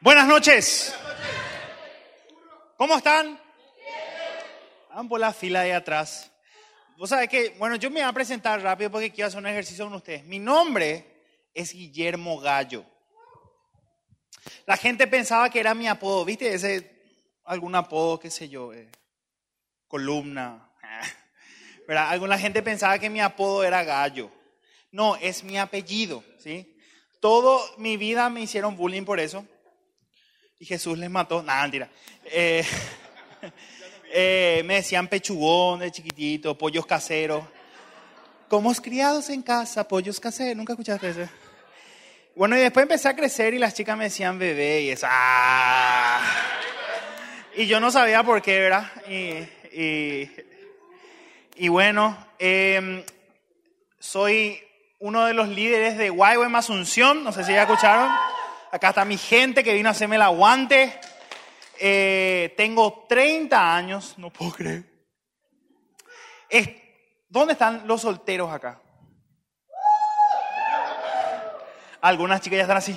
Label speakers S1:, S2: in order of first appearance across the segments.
S1: Buenas noches. ¿Cómo están? Van por la fila de atrás. Vos sabés que, bueno, yo me voy a presentar rápido porque quiero hacer un ejercicio con ustedes. Mi nombre es Guillermo Gallo. La gente pensaba que era mi apodo, ¿viste? Ese, algún apodo, qué sé yo, eh, columna. ¿Verdad? Alguna gente pensaba que mi apodo era Gallo. No, es mi apellido, ¿sí? Todo mi vida me hicieron bullying por eso. Y Jesús les mató. Nada, mentira. Eh, eh, me decían pechugón de chiquitito, pollos caseros. Como criados en casa, pollos caseros. ¿Nunca escuchaste eso? Bueno, y después empecé a crecer y las chicas me decían bebé y eso. ¡ah! Y yo no sabía por qué, ¿verdad? Y, y, bueno, eh, soy uno de los líderes de YWAM Asunción. No sé si ya escucharon. Acá está mi gente que vino a hacerme el aguante. Eh, tengo 30 años, no puedo creer. ¿Dónde están los solteros acá? Algunas chicas ya están así.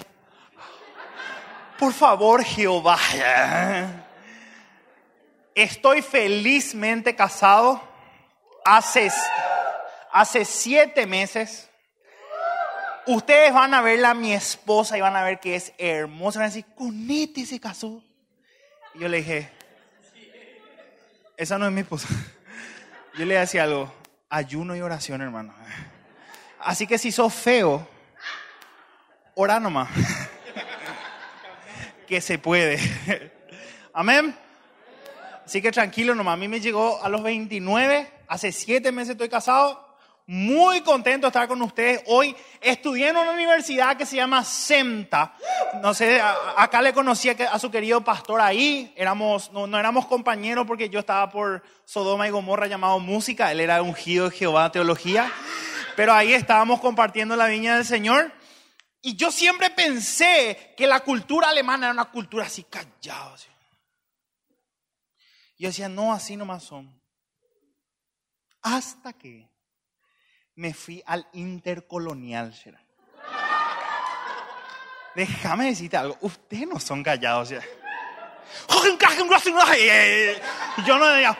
S1: Por favor, Jehová. Estoy felizmente casado hace siete meses. Ustedes van a verla a mi esposa y van a ver que es hermosa. Van a decir, con este se casó. Y yo le dije, esa no es mi esposa. Yo le decía algo, ayuno y oración, hermano. Así que si sos feo, ora nomás. Que se puede. Amén. Así que tranquilo nomás. A mí me llegó a los 29. Hace siete meses estoy casado. Muy contento de estar con ustedes hoy. Estudié en una universidad que se llama SEMTA. No sé, acá le conocí a su querido pastor ahí. Éramos, no, no, éramos compañeros porque yo estaba por Sodoma y Gomorra llamado música. Él era ungido de Jehová teología. Pero ahí estábamos compartiendo la viña del Señor. Y yo siempre pensé que la cultura alemana era una cultura así callada. Así. Yo decía, no, así nomás son. Hasta que me fui al intercolonial, será. Déjame decirte algo, ustedes no son callados. ¿sí? Yo no decía,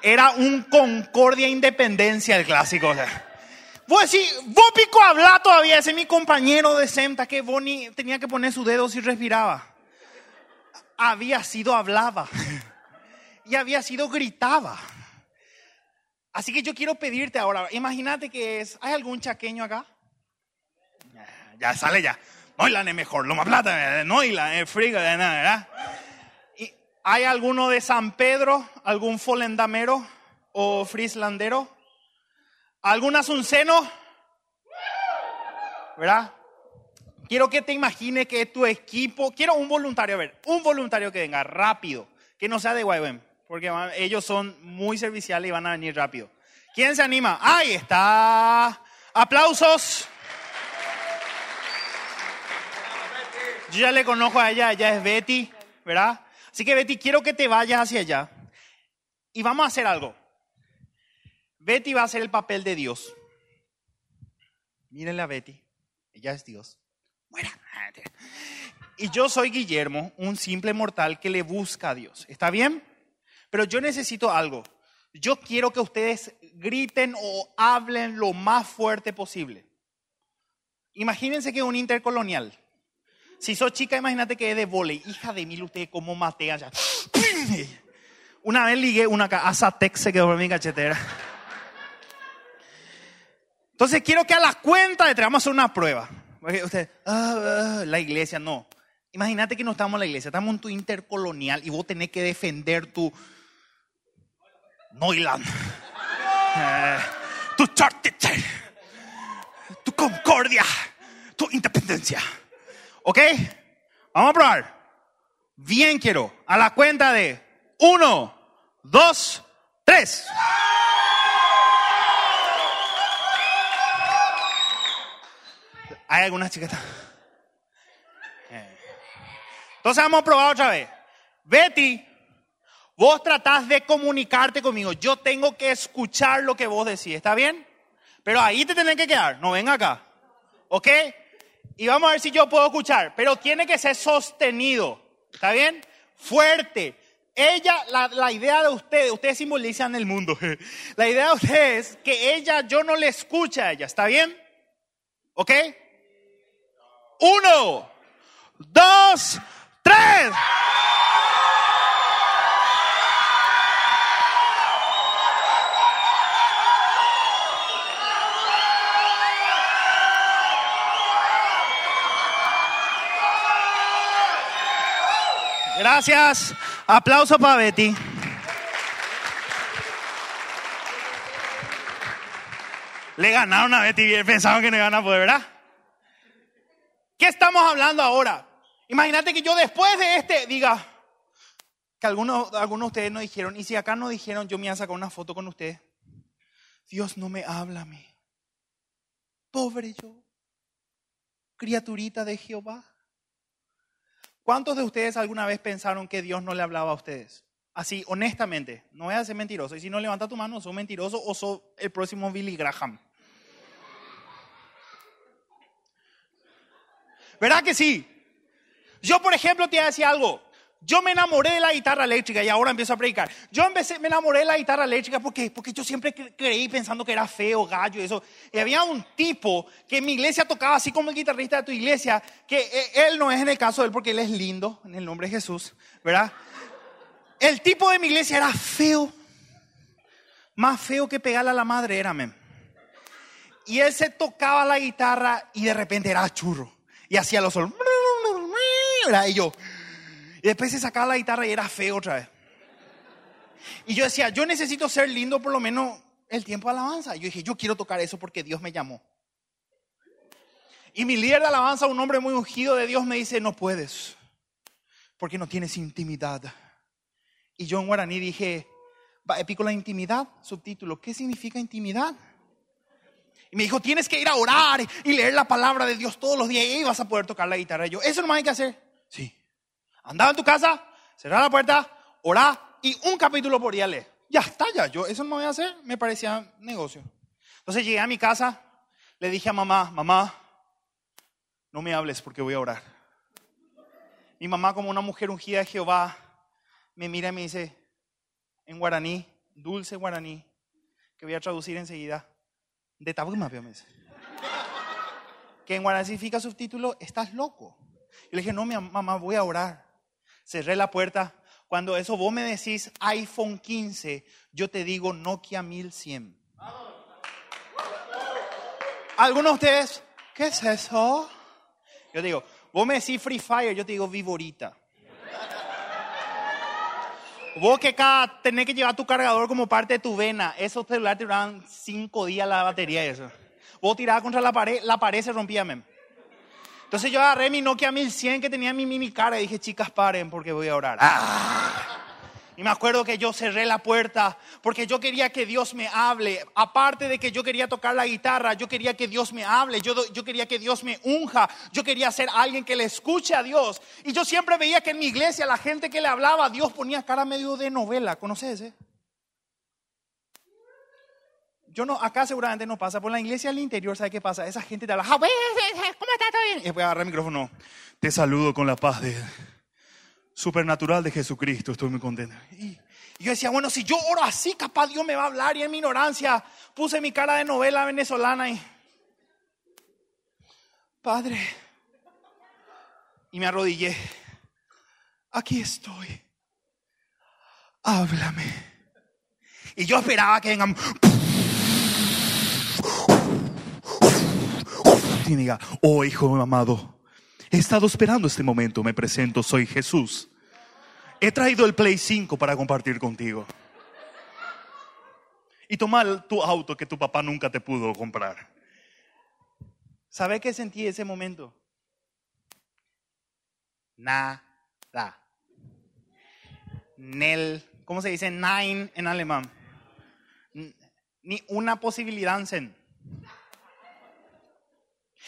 S1: era un Concordia Independencia el clásico. O sea. Vos decís, vos pico habla todavía, ese es mi compañero de Semta que Bonnie tenía que poner su dedo si respiraba. Había sido hablaba y había sido gritaba. Así que yo quiero pedirte ahora, imagínate que es, ¿hay algún chaqueño acá? Ya, sale ya. Noilan es mejor, lo más plata, Noilan es frigo, de nada, ¿verdad? ¿Y ¿Hay alguno de San Pedro, algún folendamero o frislandero? ¿Algún asunceno? ¿Verdad? Quiero que te imagines que tu equipo, quiero un voluntario, a ver, un voluntario que venga rápido, que no sea de YWAM porque ellos son muy serviciales y van a venir rápido. ¿Quién se anima? Ahí está. Aplausos. Yo ya le conozco a ella, ella es Betty, ¿verdad? Así que Betty, quiero que te vayas hacia allá. Y vamos a hacer algo. Betty va a hacer el papel de Dios. Mírenle a Betty, ella es Dios. Y yo soy Guillermo, un simple mortal que le busca a Dios. ¿Está bien? Pero yo necesito algo. Yo quiero que ustedes griten o hablen lo más fuerte posible. Imagínense que es un intercolonial. Si sos chica, imagínate que es de volei. Hija de mil, usted cómo matea allá. Una vez ligué una Asatex se quedó por mi cachetera. Entonces quiero que a la cuenta de tres vamos a hacer una prueba. Usted, ah, ah, la iglesia, no. Imagínate que no estamos en la iglesia, estamos en tu intercolonial y vos tenés que defender tu, Noiland, eh, tu Chartier, tu Concordia, tu Independencia. ¿Ok? Vamos a probar. Bien quiero. A la cuenta de uno, dos, tres. Hay algunas chiquitas. Eh. Entonces vamos a probar otra vez. Betty Vos tratás de comunicarte conmigo. Yo tengo que escuchar lo que vos decís. ¿Está bien? Pero ahí te tenés que quedar. No ven acá. ¿Ok? Y vamos a ver si yo puedo escuchar, pero tiene que ser sostenido. ¿Está bien? Fuerte. Ella, la, la idea de ustedes, ustedes simbolizan el mundo. La idea de ustedes es que ella, yo no le escuche a ella. ¿Está bien? ¿Ok? Uno, dos, tres. Gracias. Aplauso para Betty. Le ganaron a Betty pensaban que no iban a poder, ¿verdad? ¿Qué estamos hablando ahora? Imagínate que yo después de este diga que algunos, algunos de ustedes no dijeron, y si acá no dijeron, yo me voy a sacar una foto con ustedes. Dios no me habla a mí. Pobre yo, criaturita de Jehová. ¿Cuántos de ustedes alguna vez pensaron que Dios no le hablaba a ustedes? Así, honestamente, no voy a ser mentiroso. Y si no levanta tu mano, sos mentiroso o sos el próximo Billy Graham. ¿Verdad que sí? Yo, por ejemplo, te voy a decir algo. Yo me enamoré de la guitarra eléctrica y ahora empiezo a predicar. Yo empecé, me enamoré de la guitarra eléctrica porque, porque yo siempre creí pensando que era feo, gallo eso. Y había un tipo que en mi iglesia tocaba así como el guitarrista de tu iglesia, que eh, él no es en el caso de él porque él es lindo, en el nombre de Jesús, ¿verdad? El tipo de mi iglesia era feo. Más feo que pegarle a la madre era, men. Y él se tocaba la guitarra y de repente era churro. Y hacía los solos. Y yo, y después se sacaba la guitarra y era feo otra vez. Y yo decía, yo necesito ser lindo por lo menos el tiempo de alabanza. Y yo dije, yo quiero tocar eso porque Dios me llamó. Y mi líder de alabanza, un hombre muy ungido de Dios, me dice, no puedes, porque no tienes intimidad. Y yo en guaraní dije, épico la intimidad, subtítulo, ¿qué significa intimidad? Y me dijo, tienes que ir a orar y leer la palabra de Dios todos los días y ahí vas a poder tocar la guitarra. Y yo, eso no hay que hacer. Sí. Andaba en tu casa, cerrar la puerta, orar y un capítulo por día leer. Ya está, ya. Yo eso no me voy a hacer. Me parecía negocio. Entonces llegué a mi casa, le dije a mamá, mamá, no me hables porque voy a orar. Mi mamá, como una mujer ungida de Jehová, me mira y me dice en guaraní, dulce guaraní, que voy a traducir enseguida, de tabuma, me dice. Que en guaraní significa subtítulo, estás loco. Yo le dije, no, mi mamá, voy a orar cerré la puerta. Cuando eso vos me decís iPhone 15, yo te digo Nokia 1100. Algunos de ustedes, ¿qué es eso? Yo digo, vos me decís Free Fire, yo te digo Vivorita. Vos que cada tenés que llevar tu cargador como parte de tu vena, esos celulares te cinco días la batería y eso. Vos tirabas contra la pared, la pared se rompía. Entonces yo agarré mi Nokia 1100 que tenía mi mini cara y dije, chicas, paren porque voy a orar. ¡Ah! Y me acuerdo que yo cerré la puerta porque yo quería que Dios me hable. Aparte de que yo quería tocar la guitarra, yo quería que Dios me hable. Yo, yo quería que Dios me unja. Yo quería ser alguien que le escuche a Dios. Y yo siempre veía que en mi iglesia la gente que le hablaba, Dios ponía cara medio de novela. ¿Conoces? Eh? Yo no, acá seguramente no pasa, por la iglesia al interior, ¿sabe qué pasa? Esa gente te habla, ¿cómo estás? ¿Todo bien? Y después agarra el micrófono, te saludo con la paz de supernatural de Jesucristo, estoy muy contento. Y, yo decía, bueno, si yo oro así, capaz Dios me va a hablar y en mi ignorancia puse mi cara de novela venezolana y... Padre, y me arrodillé, aquí estoy, háblame. Y yo esperaba que vengan y diga, oh hijo amado, he estado esperando este momento, me presento, soy Jesús. He traído el Play 5 para compartir contigo. Y tomar tu auto que tu papá nunca te pudo comprar. ¿Sabe qué sentí ese momento? Nada. Nel, ¿cómo se dice? Nine en alemán. Ni una posibilidad en.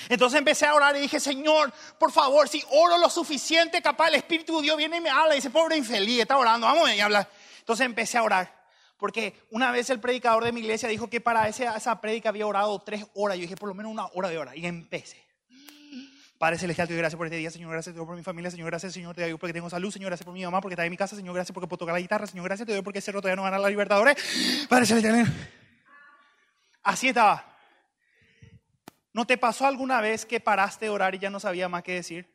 S1: Entonces empecé a orar y dije, Señor, por favor, si oro lo suficiente, capaz el Espíritu de Dios viene y me habla y dice, pobre infeliz, está orando, vamos a hablar. Entonces empecé a orar. Porque una vez el predicador de mi iglesia dijo que para esa, esa prédica había orado tres horas. Yo dije, por lo menos una hora de hora. Y empecé. Padre Celestial, te doy gracias por este día, Señor, gracias te doy por mi familia, Señor, gracias, Señor, te doy porque tengo salud, Señor, gracias por mi mamá, porque está en mi casa, Señor, gracias porque puedo tocar la guitarra, Señor, gracias te doy porque Cerro todavía no gana la Libertadores. Padre Celestial. Así estaba. ¿No te pasó alguna vez que paraste de orar y ya no sabía más qué decir?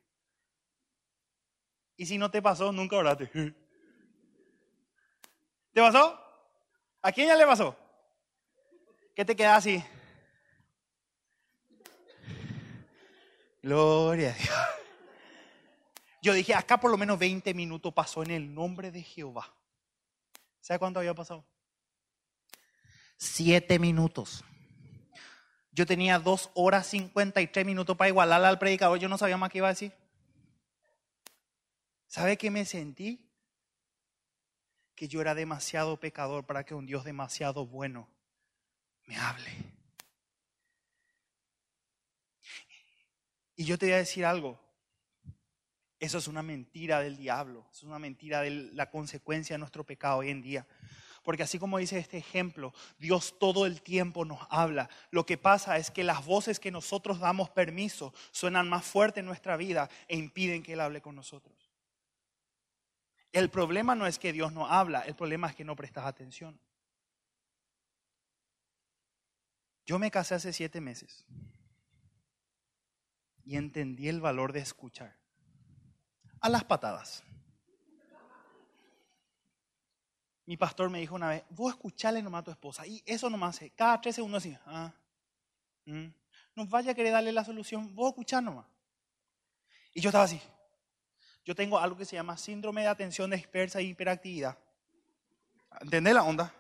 S1: Y si no te pasó, nunca oraste. ¿Te pasó? ¿A quién ya le pasó? ¿Qué te queda así? Gloria a Dios. Yo dije, acá por lo menos 20 minutos pasó en el nombre de Jehová. ¿Sabe cuánto había pasado? Siete minutos. Yo tenía dos horas 53 minutos para igualar al predicador. Yo no sabía más qué iba a decir. ¿Sabe qué me sentí? Que yo era demasiado pecador para que un Dios demasiado bueno me hable. Y yo te voy a decir algo. Eso es una mentira del diablo, es una mentira de la consecuencia de nuestro pecado hoy en día. Porque así como dice este ejemplo, Dios todo el tiempo nos habla. Lo que pasa es que las voces que nosotros damos permiso suenan más fuerte en nuestra vida e impiden que Él hable con nosotros. El problema no es que Dios no habla, el problema es que no prestas atención. Yo me casé hace siete meses y entendí el valor de escuchar. A las patadas. Mi pastor me dijo una vez, vos escuchale nomás a tu esposa. Y eso nomás, cada tres segundos así, ah, mm, no vaya a querer darle la solución, vos escuchar nomás. Y yo estaba así. Yo tengo algo que se llama síndrome de atención dispersa e hiperactividad. ¿Entendés la onda?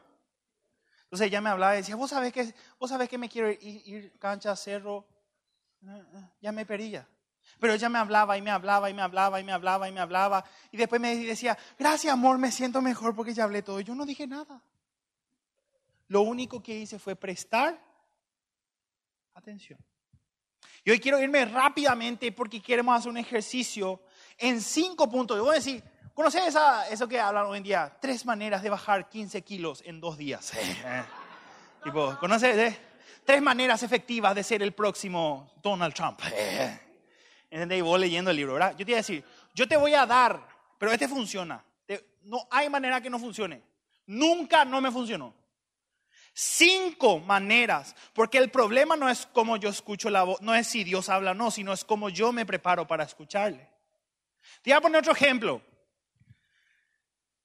S1: Entonces ella me hablaba y decía, vos sabés que, vos sabés que me quiero ir, ir cancha, cerro, ya me perilla. Pero ella me hablaba y me hablaba y me hablaba y me hablaba y me hablaba. Y después me decía, gracias amor, me siento mejor porque ya hablé todo. Yo no dije nada. Lo único que hice fue prestar atención. Y hoy quiero irme rápidamente porque queremos hacer un ejercicio en cinco puntos. Yo voy a decir, ¿conoces eso que hablan hoy en día? Tres maneras de bajar 15 kilos en dos días. tipo, ¿conoces? Eh? tres maneras efectivas de ser el próximo Donald Trump. ¿Entendés? Y vos leyendo el libro, ¿verdad? Yo te iba a decir, yo te voy a dar, pero este funciona. No hay manera que no funcione. Nunca no me funcionó. Cinco maneras, porque el problema no es cómo yo escucho la voz, no es si Dios habla o no, sino es cómo yo me preparo para escucharle. Te voy a poner otro ejemplo.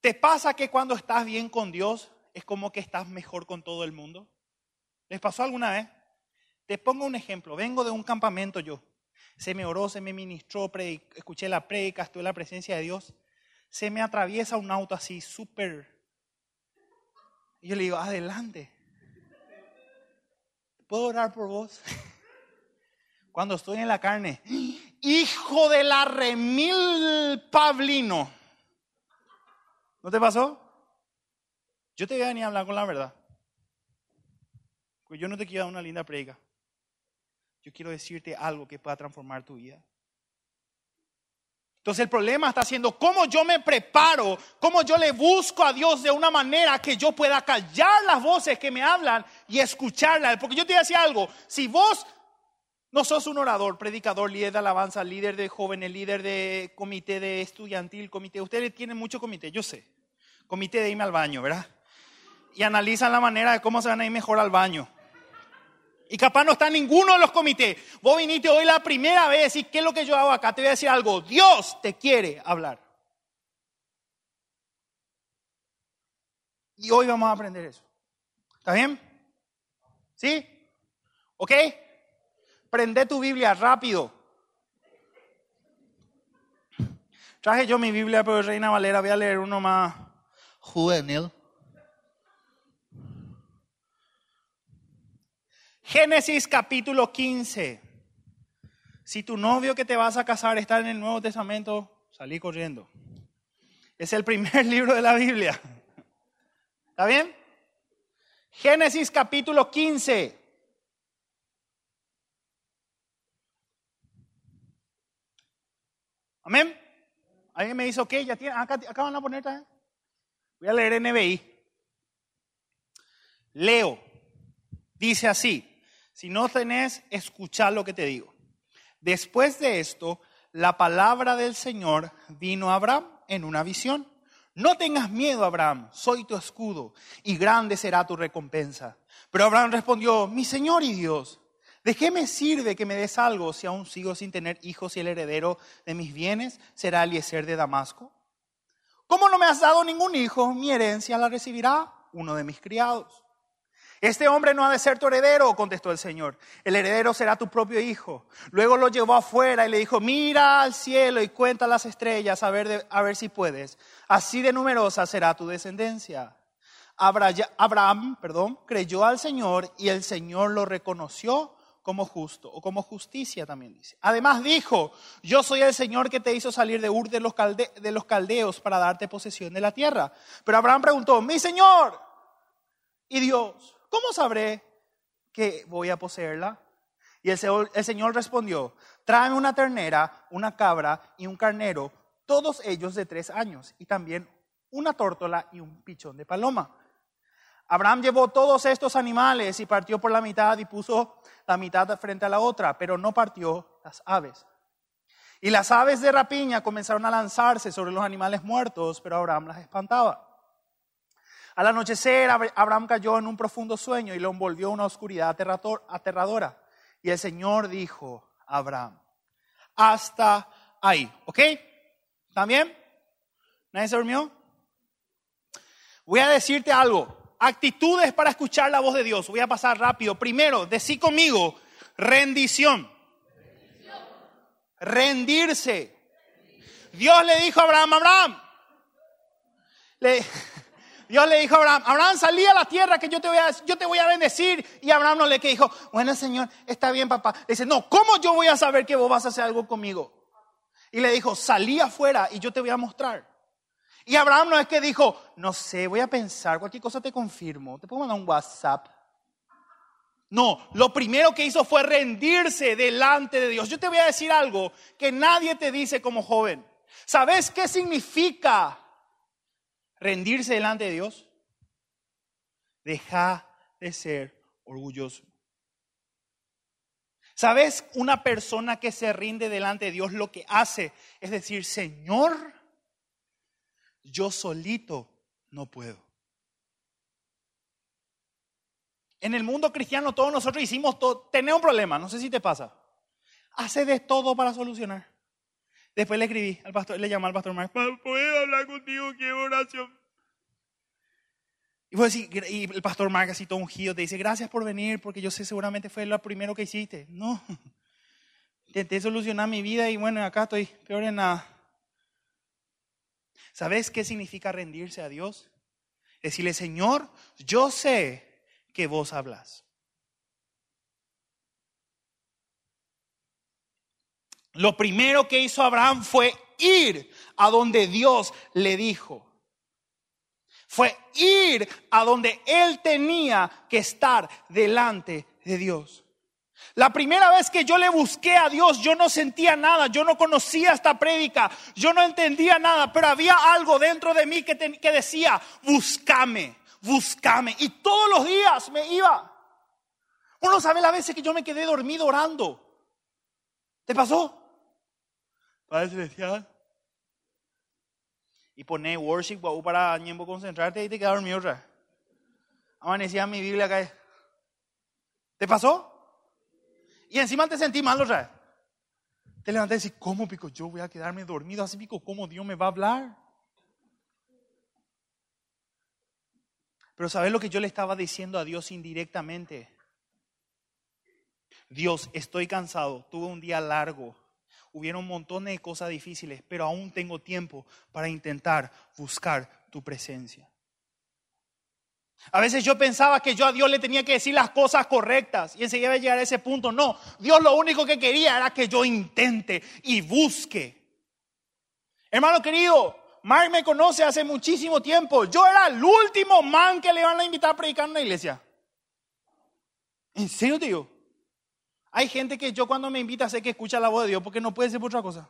S1: ¿Te pasa que cuando estás bien con Dios es como que estás mejor con todo el mundo? ¿Les pasó alguna vez? Te pongo un ejemplo. Vengo de un campamento yo. Se me oró, se me ministró, escuché la predica, estuve en la presencia de Dios. Se me atraviesa un auto así súper... Y yo le digo, adelante. ¿Puedo orar por vos? Cuando estoy en la carne. Hijo de la remil Pablino. ¿No te pasó? Yo te voy a venir a hablar con la verdad. Pues yo no te quiero dar una linda prega. Yo quiero decirte algo que pueda transformar tu vida. Entonces el problema está siendo cómo yo me preparo, cómo yo le busco a Dios de una manera que yo pueda callar las voces que me hablan y escucharlas. Porque yo te decía algo, si vos no sos un orador, predicador, líder de alabanza, líder de jóvenes, líder de comité de estudiantil, comité, ustedes tienen mucho comité, yo sé, comité de irme al baño, ¿verdad? Y analizan la manera de cómo se van a ir mejor al baño. Y capaz no está ninguno de los comités. Vos viniste hoy la primera vez y ¿qué es lo que yo hago acá? Te voy a decir algo. Dios te quiere hablar. Y hoy vamos a aprender eso. ¿Está bien? ¿Sí? ¿Ok? Prende tu Biblia rápido. Traje yo mi Biblia, pero Reina Valera, voy a leer uno más juvenil. Génesis capítulo 15. Si tu novio que te vas a casar está en el Nuevo Testamento, salí corriendo. Es el primer libro de la Biblia. ¿Está bien? Génesis capítulo 15. Amén. ¿Alguien me dice, ok, ya tiene, acá, acá van a poner también. Voy a leer NBI. Leo. Dice así. Si no tenés, escuchar lo que te digo. Después de esto, la palabra del Señor vino a Abraham en una visión. No tengas miedo, Abraham, soy tu escudo y grande será tu recompensa. Pero Abraham respondió, mi Señor y Dios, ¿de qué me sirve que me des algo si aún sigo sin tener hijos y el heredero de mis bienes será Eliezer de Damasco? ¿Cómo no me has dado ningún hijo? Mi herencia la recibirá uno de mis criados. Este hombre no ha de ser tu heredero, contestó el Señor. El heredero será tu propio hijo. Luego lo llevó afuera y le dijo, mira al cielo y cuenta las estrellas a ver, a ver si puedes. Así de numerosa será tu descendencia. Abraham, perdón, creyó al Señor y el Señor lo reconoció como justo, o como justicia también dice. Además dijo, yo soy el Señor que te hizo salir de Ur de los, de los caldeos para darte posesión de la tierra. Pero Abraham preguntó, mi Señor y Dios, ¿cómo sabré que voy a poseerla? Y el Señor, respondió, tráeme una ternera, una cabra y un carnero, todos ellos de tres años, y también una tórtola y un pichón de paloma. Abraham llevó todos estos animales y partió por la mitad y puso la mitad frente a la otra, pero no partió las aves. Y las aves de rapiña comenzaron a lanzarse sobre los animales muertos, pero Abraham las espantaba. Al anochecer, Abraham cayó en un profundo sueño y lo envolvió una oscuridad aterradora. Y el Señor dijo a Abraham, hasta ahí, ¿ok? ¿También? ¿Nadie se durmió? Voy a decirte algo. Actitudes para escuchar la voz de Dios. Voy a pasar rápido. Primero, decí conmigo, rendición. Rendirse. Dios le dijo a Abraham, Abraham, le, Dios le dijo a Abraham, Abraham, salí a la tierra que yo te voy a, yo te voy a bendecir. Y Abraham no le dijo, bueno Señor, está bien papá. Le dice, no, ¿cómo yo voy a saber que vos vas a hacer algo conmigo? Y le dijo, salí afuera y yo te voy a mostrar. Y Abraham no es que dijo, no sé, voy a pensar, cualquier cosa te confirmo, te puedo mandar un WhatsApp. No, lo primero que hizo fue rendirse delante de Dios. Yo te voy a decir algo que nadie te dice como joven. ¿Sabes qué significa rendirse delante de Dios, deja de ser orgulloso. ¿Sabes? Una persona que se rinde delante de Dios lo que hace es decir, Señor, yo solito no puedo. En el mundo cristiano todos nosotros hicimos todo, tenemos un problema, no sé si te pasa. Hace de todo para solucionar. Después le escribí al pastor, le llamé al pastor Mark, ¿puedo hablar contigo? Quiero oración. Y, el pastor Mark así todo ungido te dice, gracias por venir porque yo sé seguramente fue lo primero que hiciste. No, intenté solucionar mi vida y bueno, acá estoy peor en nada. ¿Sabes qué significa rendirse a Dios? Decirle, Señor, yo sé que vos hablas. Lo primero que hizo Abraham fue ir a donde Dios le dijo. Fue ir a donde él tenía que estar delante de Dios. La primera vez que yo le busqué a Dios, yo no sentía nada, yo no conocía esta prédica, yo no entendía nada, pero había algo dentro de mí que, que decía, búscame, búscame. Y todos los días me iba. Uno sabe las veces que yo me quedé dormido orando. ¿Te pasó? Padre Celestial. Y pone worship para ñembo concentrarte y te quedas dormido otra. Amanecía mi Biblia acá. ¿Te pasó? Y encima te sentí mal otra. Te levanté y decís, ¿cómo pico yo voy a quedarme dormido? Así pico, ¿cómo Dios me va a hablar? Pero ¿sabes lo que yo le estaba diciendo a Dios indirectamente? Dios, estoy cansado, tuve un día largo, hubieron un montón de cosas difíciles, pero aún tengo tiempo para intentar buscar tu presencia. A veces yo pensaba que yo a Dios le tenía que decir las cosas correctas y enseguida llegar a ese punto. No, Dios lo único que quería era que yo intente y busque. Hermano querido, Mark me conoce hace muchísimo tiempo. Yo era el último man que le van a invitar a predicar en la iglesia. ¿En serio, tío? Hay gente que yo cuando me invita sé que escucha la voz de Dios porque no puede ser por otra cosa.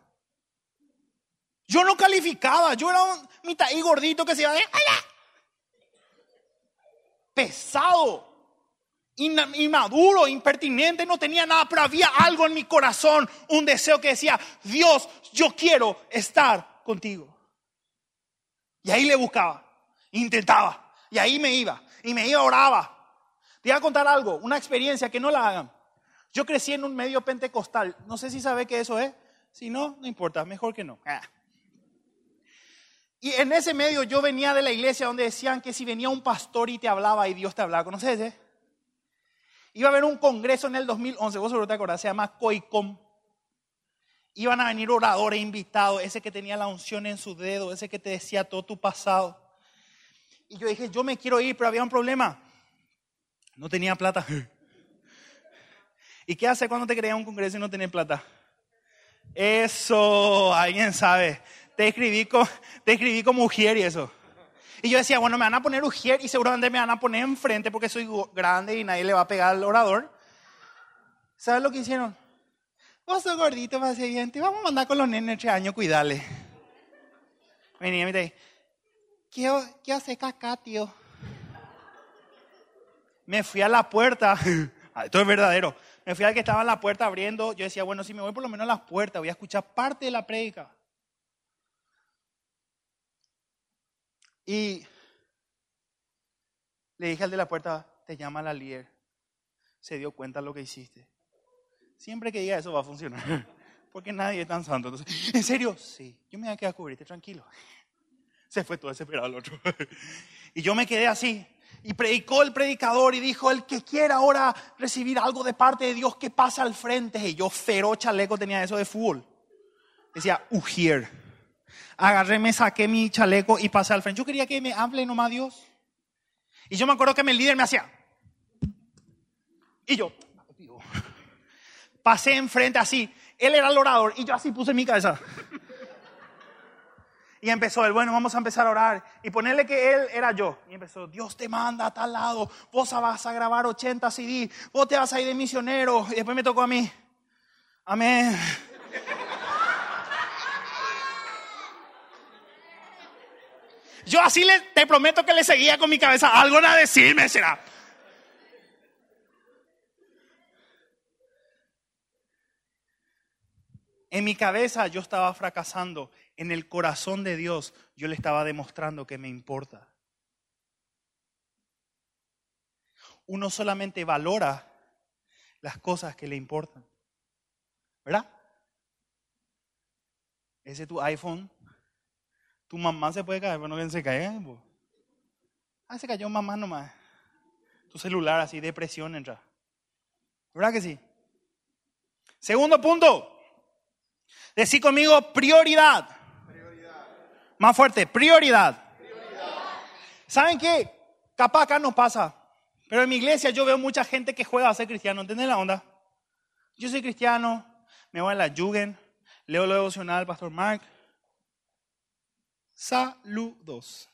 S1: Yo no calificaba, yo era un mitad y gordito que se iba de ¡Hola! pesado. inmaduro, impertinente, no tenía nada, pero había algo en mi corazón, un deseo que decía, Dios, yo quiero estar contigo. Y ahí le buscaba, intentaba, y ahí me iba, y me iba, oraba. Te voy a contar algo, una experiencia que no la hagan. Yo crecí en un medio pentecostal, no sé si sabe qué eso es, si no, no importa, mejor que no. Ah. Y en ese medio yo venía de la iglesia donde decían que si venía un pastor y te hablaba y Dios te hablaba, ¿conoces ese? Iba a haber un congreso en el 2011, vos seguro te acordás, se llama COICOM. Iban a venir oradores invitados, ese que tenía la unción en su dedo, ese que te decía todo tu pasado. Y yo dije, yo me quiero ir, pero había un problema. No tenía plata. ¿Y qué hace cuando te creas un congreso y no tenés plata? Eso, alguien sabe. Te escribí, con, te escribí como mujer y eso. Y yo decía, bueno, me van a poner ujier y seguramente me van a poner enfrente porque soy grande y nadie le va a pegar al orador. ¿Sabes lo que hicieron? Vos sos gordito, más bien, te vamos a mandar con los nenes tres años, cuidale. Venía, mira, ¿qué, qué hace acá, tío? Me fui a la puerta, esto es verdadero, me fui al que estaba en la puerta abriendo, yo decía, bueno, si me voy por lo menos a las puertas, voy a escuchar parte de la prédica. Y le dije al de la puerta, te llama la líder. Se dio cuenta de lo que hiciste. Siempre que diga eso va a funcionar. Porque nadie es tan santo. Entonces, ¿en serio? Sí. Yo me voy a quedar a cubrirte, tranquilo. Se fue todo desesperado el otro. Y yo me quedé así. Y predicó el predicador y dijo, el que quiera ahora recibir algo de parte de Dios, que pasa al frente. Y yo, feroz chaleco, tenía eso de fútbol. Decía, Ujier agarré, me saqué mi chaleco y pasé al frente. Yo quería que me hable nomás Dios. Y yo me acuerdo que el líder me hacía. Y yo, pasé enfrente así. Él era el orador y yo así puse mi cabeza. Y empezó él, bueno, vamos a empezar a orar. Y ponerle que él era yo. Y empezó, Dios te manda a tal lado. Vos vas a grabar 80 CD. Vos te vas a ir de misionero. Y después me tocó a mí. Amén. Yo así le, te prometo que le seguía con mi cabeza. Algo a decirme será. En mi cabeza yo estaba fracasando. En el corazón de Dios yo le estaba demostrando que me importa. Uno solamente valora las cosas que le importan. ¿Verdad? Ese es tu iPhone tu mamá se puede caer, pero no se caiga. Ah, se cayó mamá nomás. Tu celular así, depresión entra. ¿Verdad que sí? Segundo punto. Decí conmigo prioridad. prioridad. Más fuerte, prioridad. ¿Saben qué? Capaz acá no pasa. Pero en mi iglesia yo veo mucha gente que juega a ser cristiano. ¿Entendés la onda? Yo soy cristiano, me voy a la Jugend, leo lo devocional pastor Mark, saludos.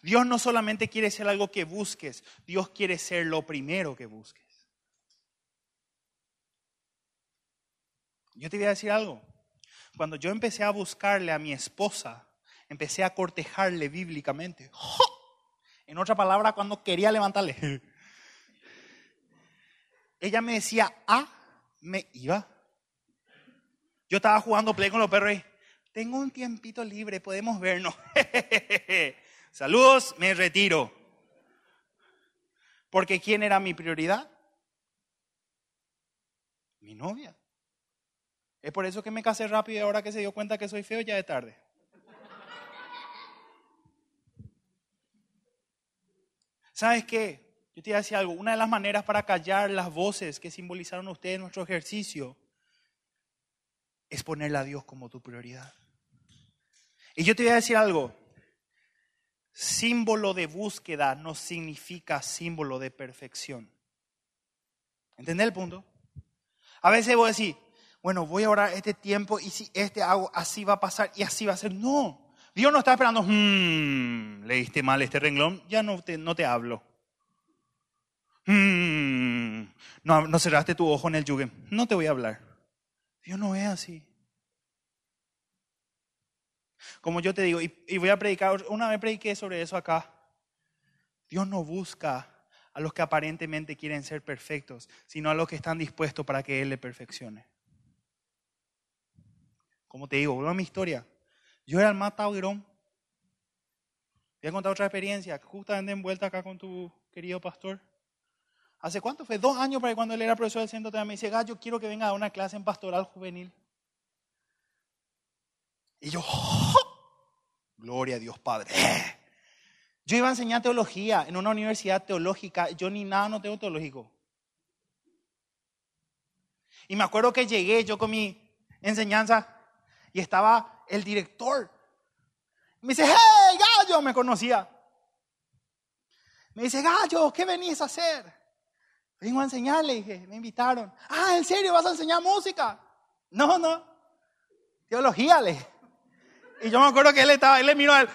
S1: Dios no solamente quiere ser algo que busques, Dios quiere ser lo primero que busques. Yo te voy a decir algo. Cuando yo empecé a buscarle a mi esposa, empecé a cortejarle bíblicamente. En otra palabra, cuando quería levantarle. Ella me decía, ah, me iba. Yo estaba jugando play con los perros y, tengo un tiempito libre, podemos vernos. Saludos, me retiro. Porque ¿quién era mi prioridad? Mi novia. Es por eso que me casé rápido y ahora que se dio cuenta que soy feo ya de tarde. ¿Sabes qué? Yo te voy a decir algo. Una de las maneras para callar las voces que simbolizaron ustedes en nuestro ejercicio es ponerle a Dios como tu prioridad. Y yo te voy a decir algo. Símbolo de búsqueda no significa símbolo de perfección. ¿Entendés el punto? A veces voy a decir, bueno, voy a orar este tiempo y si este hago, así va a pasar y así va a ser. No, Dios no está esperando, hmm, leíste mal este renglón, ya no te, no te hablo. Hmm, no, no cerraste tu ojo en el yugue, no te voy a hablar. Dios no es así. Como yo te digo, y, voy a predicar, una vez prediqué sobre eso acá. Dios no busca a los que aparentemente quieren ser perfectos, sino a los que están dispuestos para que Él le perfeccione. Como te digo, vuelvo a mi historia. Yo era el más taurón. Voy a contar otra experiencia, justamente envuelta acá con tu querido pastor. ¿Hace cuánto fue? Dos años para cuando él era profesor del centro me dice, Gallo, quiero que venga a una clase en pastoral juvenil. Y yo, gloria a Dios Padre. Yo iba a enseñar teología en una universidad teológica, yo ni nada no tengo teológico. Y me acuerdo que llegué yo con mi enseñanza y estaba el director. Me dice, hey, gallo, me conocía. Me dice, gallo, ¿qué venís a hacer? Vengo a enseñarle, dije, me invitaron. Ah, ¿en serio vas a enseñar música? No, no. Teología, le. Y yo me acuerdo que él estaba, él le miró a él.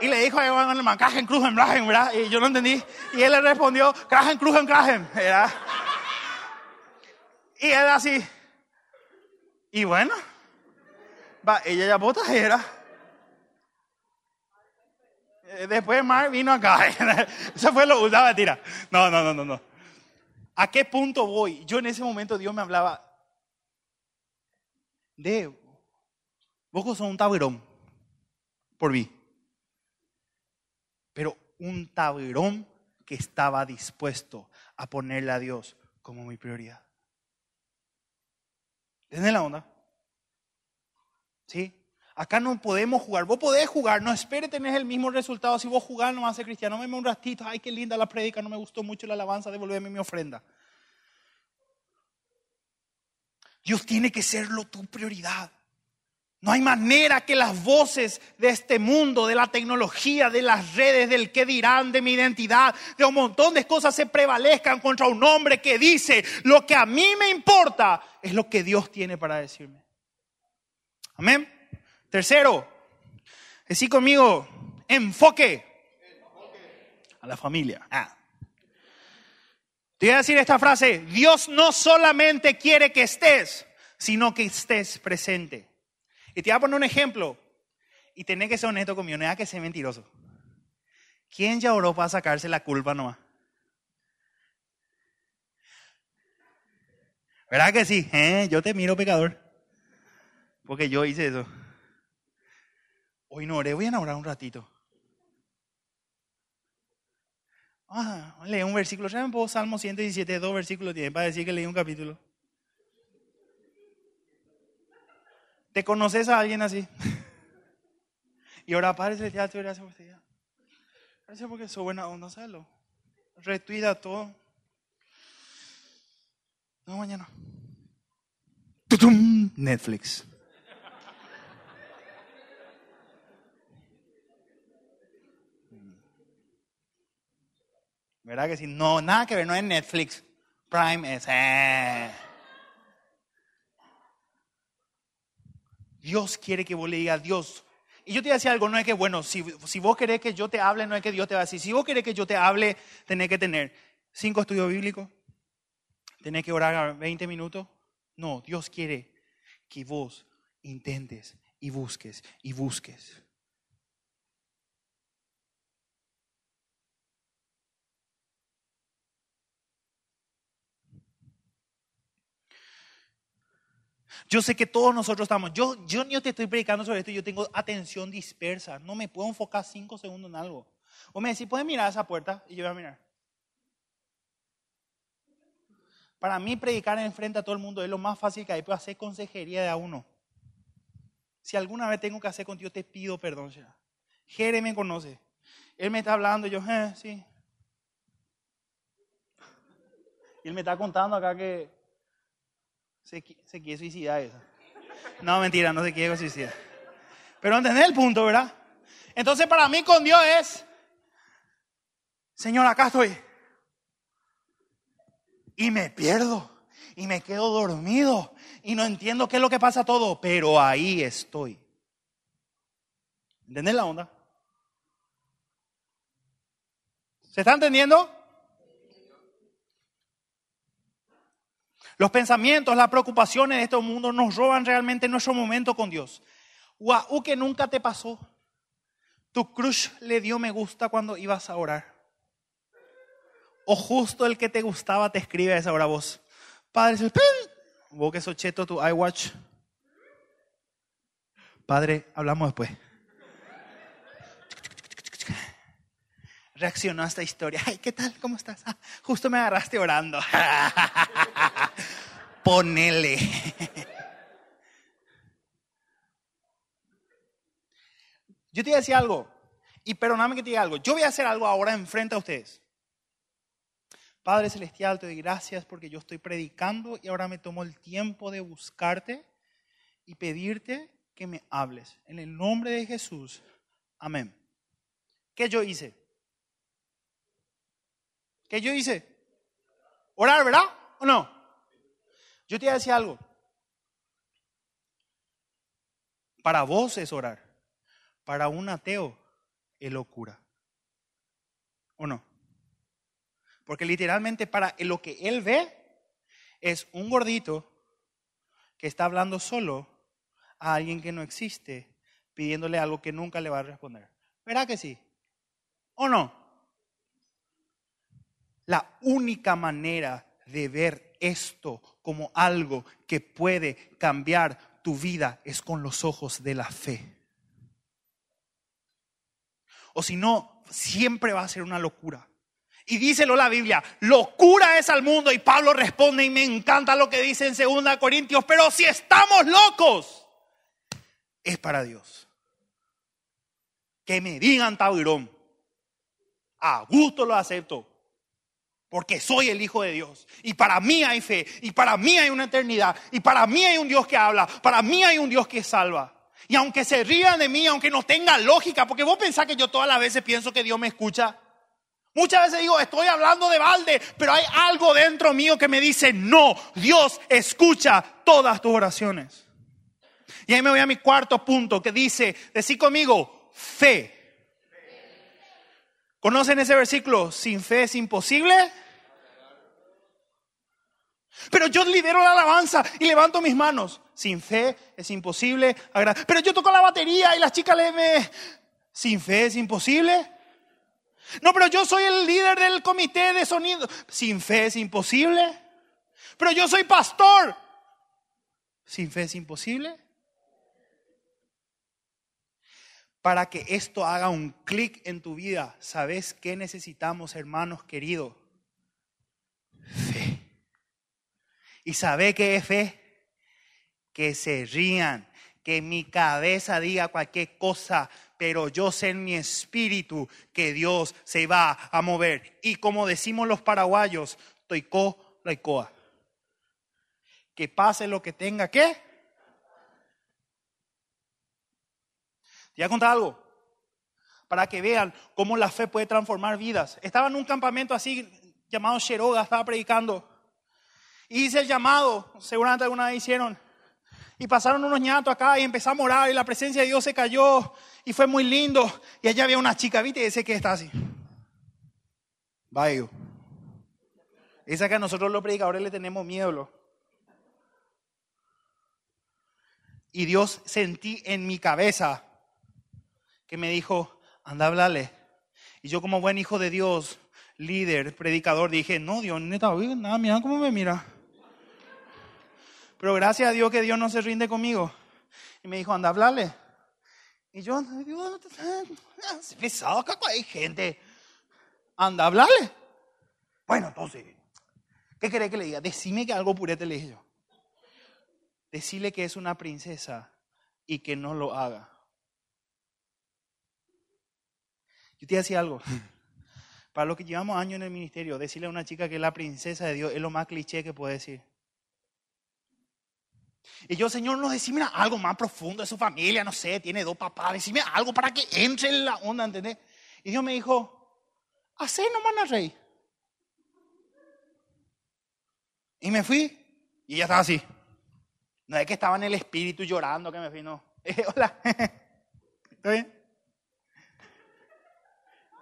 S1: Y le dijo a Evan hermano, Kragen, Krugen, Bragen, ¿verdad? Y yo no entendí. Y él le respondió, Kragen, Krugen, Kragen, ¿verdad? Y él así. Y bueno, va, ella ya bota era. Eh, después Mar vino acá. Eso fue lo usaba tira. No, no, no, no, no. ¿A qué punto voy? Yo en ese momento Dios me hablaba de vos sos un taberón por mí. Pero un taberón que estaba dispuesto a ponerle a Dios como mi prioridad. ¿Entienden la onda? ¿Sí? Acá no podemos jugar. Vos podés jugar, no espere tener el mismo resultado. Si vos jugás, no ser cristiano. me un ratito, ay, qué linda la prédica, no me gustó mucho la alabanza, devolverme mi ofrenda. Dios tiene que serlo tu prioridad. No hay manera que las voces de este mundo, de la tecnología, de las redes, del qué dirán, de mi identidad, de un montón de cosas se prevalezcan contra un hombre que dice, lo que a mí me importa es lo que Dios tiene para decirme. Amén. Tercero, decir conmigo, enfoque a la familia. Ah. Te voy a decir esta frase, Dios no solamente quiere que estés, sino que estés presente. Y te voy a poner un ejemplo. Y tenés que ser honesto conmigo, no que sea mentiroso. ¿Quién ya oró para sacarse la culpa nomás? ¿Verdad que sí? ¿Eh? Yo te miro pecador. Porque yo hice eso. Hoy no oré, voy a orar un ratito. Ah, leí un versículo. Ya me puedo Salmo 117, dos versículos tiene para decir que leí un capítulo. ¿Te conoces a alguien así? y ahora, Padre Celestial, te gracias por día. Gracias porque soy buena onda, ¿sabes? Retuida todo. No, mañana. Netflix. ¿Verdad que sí? No, nada que ver, no es Netflix. Prime es... Eh. Dios quiere que vos le digas, Dios. Y yo te decía algo, no es que, bueno, si, si vos querés que yo te hable, no es que Dios te va a decir. Si vos querés que yo te hable, tenés que tener cinco estudios bíblicos, tenés que orar 20 minutos. No, Dios quiere que vos intentes y busques y busques. Yo sé que todos nosotros estamos, yo, yo ni te estoy predicando sobre esto, yo tengo atención dispersa, no me puedo enfocar cinco segundos en algo. O me decís, ¿puedes mirar esa puerta? Y yo voy a mirar. Para mí predicar en frente a todo el mundo es lo más fácil que hay, puedo hacer consejería de a uno. Si alguna vez tengo que hacer contigo, te pido perdón. Jere me conoce. Él me está hablando, yo, eh, sí. Y él me está contando acá que se, quiere suicidar esa. No, mentira, no se quiere suicidar. Pero entendés el punto, ¿verdad? Entonces para mí con Dios es, Señor, acá estoy. Y me pierdo. Y me quedo dormido. Y no entiendo qué es lo que pasa todo. Pero ahí estoy. ¿Entendés la onda? ¿Se está entendiendo? Los pensamientos, las preocupaciones de este mundo nos roban realmente nuestro momento con Dios. Guau, que nunca te pasó. Tu crush le dio me gusta cuando ibas a orar. O justo el que te gustaba te escribe a esa hora vos. Padre, el vos que sos cheto tu iWatch. Padre, hablamos después. Reaccionó a esta historia. Ay, ¿qué tal? ¿Cómo estás? Ah, justo me agarraste orando. Ponele. Yo te voy a decir algo, y perdóname que te diga algo. Yo voy a hacer algo ahora enfrente a ustedes. Padre Celestial, te doy gracias porque yo estoy predicando y ahora me tomo el tiempo de buscarte y pedirte que me hables. En el nombre de Jesús. Amén. ¿Qué yo hice? ¿Qué yo hice? Orar, ¿verdad? ¿O no? Yo te voy a decir algo. Para vos es orar. Para un ateo es locura. ¿O no? Porque literalmente para lo que él ve es un gordito que está hablando solo a alguien que no existe, pidiéndole algo que nunca le va a responder. ¿Verdad que sí? ¿O no? La única manera de ver esto como algo que puede cambiar tu vida es con los ojos de la fe o si no, siempre va a ser una locura. Y díselo la Biblia, locura es al mundo. Y Pablo responde, y me encanta lo que dice en 2 Corintios, pero si estamos locos, es para Dios. Que me digan Taurón, a gusto lo acepto, porque soy el Hijo de Dios. Y para mí hay fe, y para mí hay una eternidad, y para mí hay un Dios que habla, para mí hay un Dios que salva. Y aunque se rían de mí, aunque no tenga lógica, porque vos pensás que yo todas las veces pienso que Dios me escucha. Muchas veces digo, estoy hablando de balde, pero hay algo dentro mío que me dice, no, Dios escucha todas tus oraciones. Y ahí me voy a mi cuarto punto que dice, decí conmigo, fe. ¿Conocen ese versículo? Sin fe es imposible. Pero yo lidero la alabanza y levanto mis manos sin fe es imposible Pero yo toco la batería y las chicas le me... Sin fe es imposible. No, pero yo soy el líder del comité de sonido. Sin fe es imposible. Pero yo soy pastor. Sin fe es imposible. Para que esto haga un clic en tu vida, ¿sabes qué necesitamos, hermanos queridos? Fe. ¿Y sabe qué es fe? que se rían, que mi cabeza diga cualquier cosa, pero yo sé en mi espíritu que Dios se va a mover. Y como decimos los paraguayos, toico laicoa. Que pase lo que tenga que. Te voy a contar algo para que vean cómo la fe puede transformar vidas. Estaba en un campamento así llamado Sheroga, estaba predicando. Y hice el llamado, seguramente alguna vez hicieron. Y pasaron unos ñatos acá y empezamos a orar y la presencia de Dios se cayó y fue muy lindo. Y allá había una chica, ¿viste? Ese que está así. Vaya. Esa que a nosotros los predicadores le tenemos miedo. Y Dios sentí en mi cabeza que me dijo, anda, háblale. Y yo como buen hijo de Dios, líder, predicador, dije, no, Dios, neta, nada, mira cómo me mira. Pero gracias a Dios que Dios no se rinde conmigo. Y me dijo, anda, hablarle. Y yo, Dios, pesado, hay gente. Anda, hablarle. Bueno, entonces, ¿qué querés que le diga? Decime que algo purete le dije yo. Decirle que es una princesa y que no lo haga. Yo te decía algo. Para lo que llevamos años en el ministerio, decirle a una chica que es la princesa de Dios es lo más cliché que puede decir. Y yo, Señor, no decime algo más profundo de su familia, no sé, tiene dos papás, decime algo para que entre en la onda, ¿entendés? Y Dios me dijo, hacé nomás, rey. Y me fui y ella estaba así. No es que estaba en el espíritu llorando que me fui, no. hola, ¿está bien?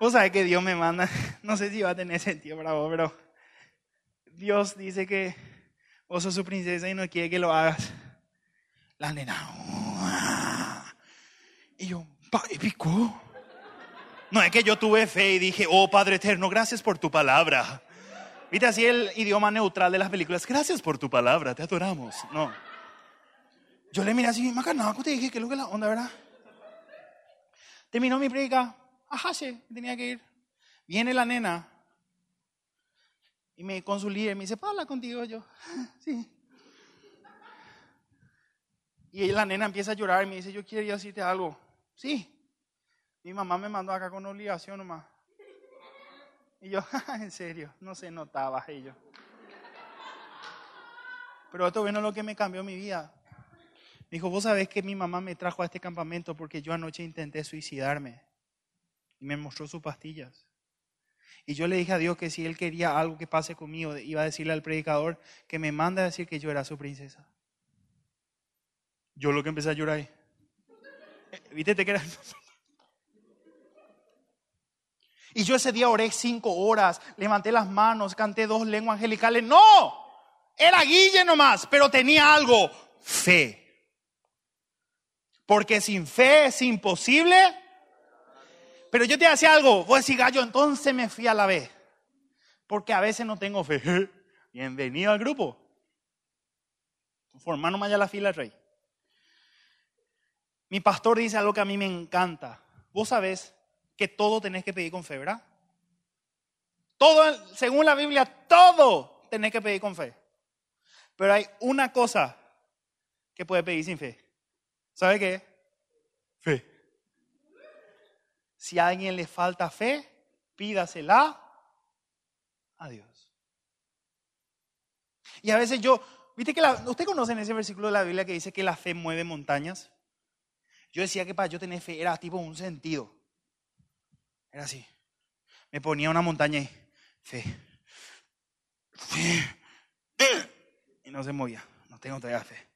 S1: Vos sabés que Dios me manda, no sé si va a tener sentido para vos, pero Dios dice que vos sos su princesa y no quiere que lo hagas. La nena, y yo, épico. No es que yo tuve fe y dije, oh Padre eterno, gracias por tu palabra. Viste así el idioma neutral de las películas. Gracias por tu palabra, te adoramos. No. Yo le miré así, macanaco, te dije, ¿qué es lo que la onda, verdad? Terminó mi predica. Ajá, sí, tenía que ir. Viene la nena. Y me con líder me dice, habla contigo yo. Sí. Y la nena empieza a llorar y me dice, yo quiero decirte algo. Sí. Mi mamá me mandó acá con obligación nomás. Y yo, en serio, no se notaba ello. Pero esto bueno lo que me cambió mi vida. Me dijo, vos sabés que mi mamá me trajo a este campamento porque yo anoche intenté suicidarme. Y me mostró sus pastillas. Y yo le dije a Dios que si Él quería algo que pase conmigo, iba a decirle al predicador que me manda a decir que yo era su princesa. Yo lo que empecé a llorar. Eh, ¿Viste? Te Y yo ese día oré cinco horas, levanté las manos, canté dos lenguas angelicales. No, era Guille nomás, pero tenía algo, fe. Porque sin fe es imposible. Pero yo te decía algo, voy a decir gallo, entonces me fui a la vez. Porque a veces no tengo fe. Bienvenido al grupo. Formando más allá la fila, rey. Mi pastor dice algo que a mí me encanta. Vos sabés que todo tenés que pedir con fe, ¿verdad? Todo, según la Biblia, todo tenés que pedir con fe. Pero hay una cosa que puede pedir sin fe. ¿Sabe qué? Fe. Si a alguien le falta fe, pídasela a Dios. Y a veces yo, ¿viste que la, usted conoce ese versículo de la Biblia que dice que la fe mueve montañas? Yo decía que para yo tener fe era tipo un sentido. Era así. Me ponía una montaña y fe. Fe. Y no se movía. No tengo todavía fe.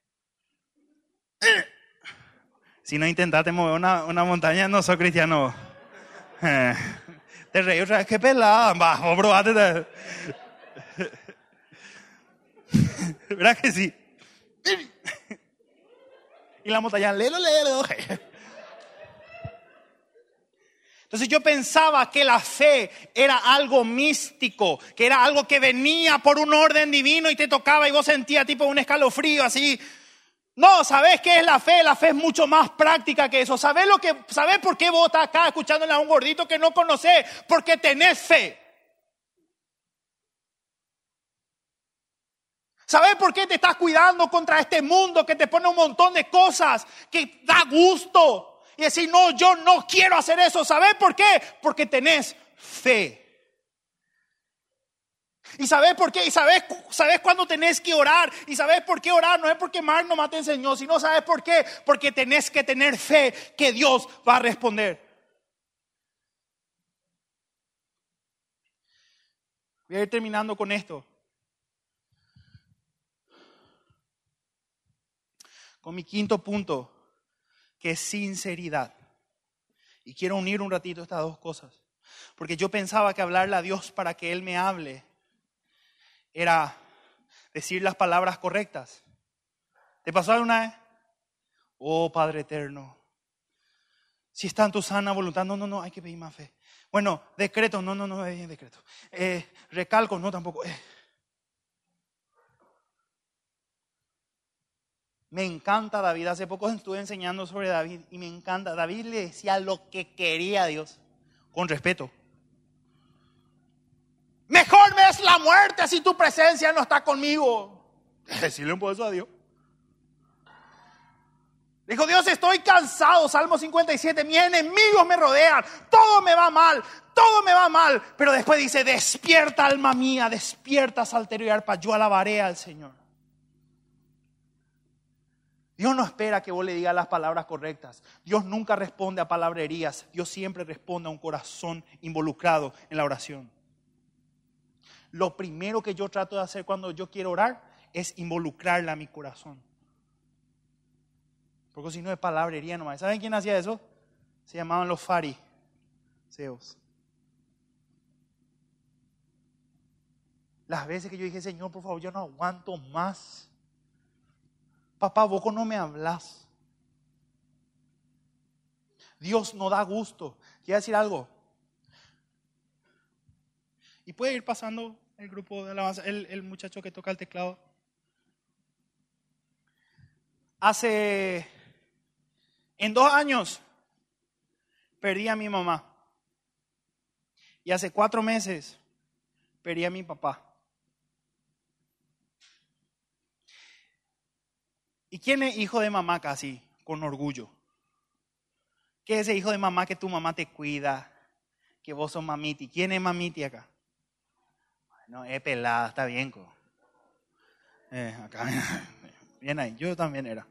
S1: Si no intentaste mover una, una montaña, no soy cristiano. Te reí otra vez, qué pelada. Bajo, probate. ¿Verdad que sí? Y la montaña, lelo, lelo. Entonces yo pensaba que la fe era algo místico, que era algo que venía por un orden divino y te tocaba y vos sentías tipo un escalofrío así. No, ¿sabés qué es la fe? La fe es mucho más práctica que eso. ¿Sabés, lo que, ¿sabés por qué vos estás acá escuchándole a un gordito que no conocés? Porque tenés fe. ¿Sabes por qué te estás cuidando contra este mundo que te pone un montón de cosas que da gusto? Y decir, no, yo no quiero hacer eso. ¿Sabes por qué? Porque tenés fe. ¿Y sabes por qué? ¿Y sabes, sabes cuándo tenés que orar? ¿Y sabes por qué orar? No es porque Mar nomás te enseñó, sino sabes por qué? Porque tenés que tener fe que Dios va a responder. Voy a ir terminando con esto. con mi quinto punto, que es sinceridad. Y quiero unir un ratito estas dos cosas. Porque yo pensaba que hablarle a Dios para que Él me hable era decir las palabras correctas. ¿Te pasó alguna vez? Oh Padre eterno, si está en tu sana voluntad, no, no, no, hay que pedir más fe. Bueno, decreto, no, no, no, es decreto. Eh, recalco, no, tampoco. Eh. Me encanta David. Hace poco estuve enseñando sobre David y me encanta. David le decía lo que quería a Dios, con respeto. Mejor me es la muerte si tu presencia no está conmigo. Decirle un poco a Dios. Dijo Dios, estoy cansado, Salmo 57, mis enemigos me rodean, todo me va mal, todo me va mal. Pero después dice, despierta alma mía, despierta salterio y arpa, yo alabaré al Señor. Dios no espera que vos le digas las palabras correctas. Dios nunca responde a palabrerías. Dios siempre responde a un corazón involucrado en la oración. Lo primero que yo trato de hacer cuando yo quiero orar es involucrarla a mi corazón. Porque si no es palabrería nomás. ¿Saben quién hacía eso? Se llamaban los fariseos. Las veces que yo dije, Señor, por favor, yo no aguanto más Papá, vos no me hablas. Dios no da gusto. Quiero decir algo. Y puede ir pasando el grupo de alabanza, el, el muchacho que toca el teclado. Hace, en dos años, perdí a mi mamá. Y hace cuatro meses, perdí a mi papá. ¿Y quién es hijo de mamá casi? Con orgullo. ¿Qué es ese hijo de mamá que tu mamá te cuida? Que vos sos mamiti. ¿Quién es mamiti acá? No, es pelada, está bien. Eh, acá, bien ahí, yo también era.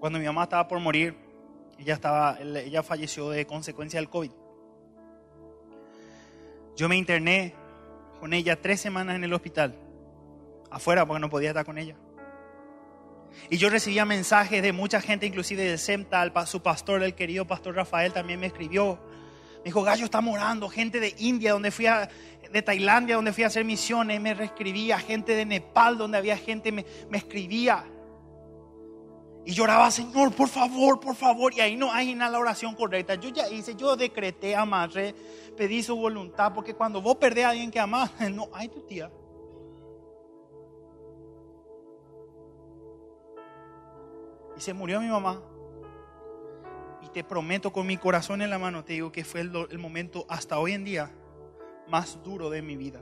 S1: Cuando mi mamá estaba por morir, ella, estaba, ella falleció de consecuencia del COVID. Yo me interné con ella tres semanas en el hospital, afuera porque no podía estar con ella. Y yo recibía mensajes de mucha gente, inclusive del SEMTA, su pastor, el querido pastor Rafael, también me escribió. Me dijo, Gallo está morando. Gente de India, donde fui a, de Tailandia, donde fui a hacer misiones, me reescribía. Gente de Nepal, donde había gente, me, escribía. Y lloraba, Señor, por favor, por favor. Y ahí no hay una la oración correcta. Yo ya hice, yo decreté, amarré, pedí su voluntad. Porque cuando vos perdés a alguien que amás, no hay tu tía. Y se murió mi mamá. Y te prometo con mi corazón en la mano, te digo que fue el, momento hasta hoy en día más duro de mi vida.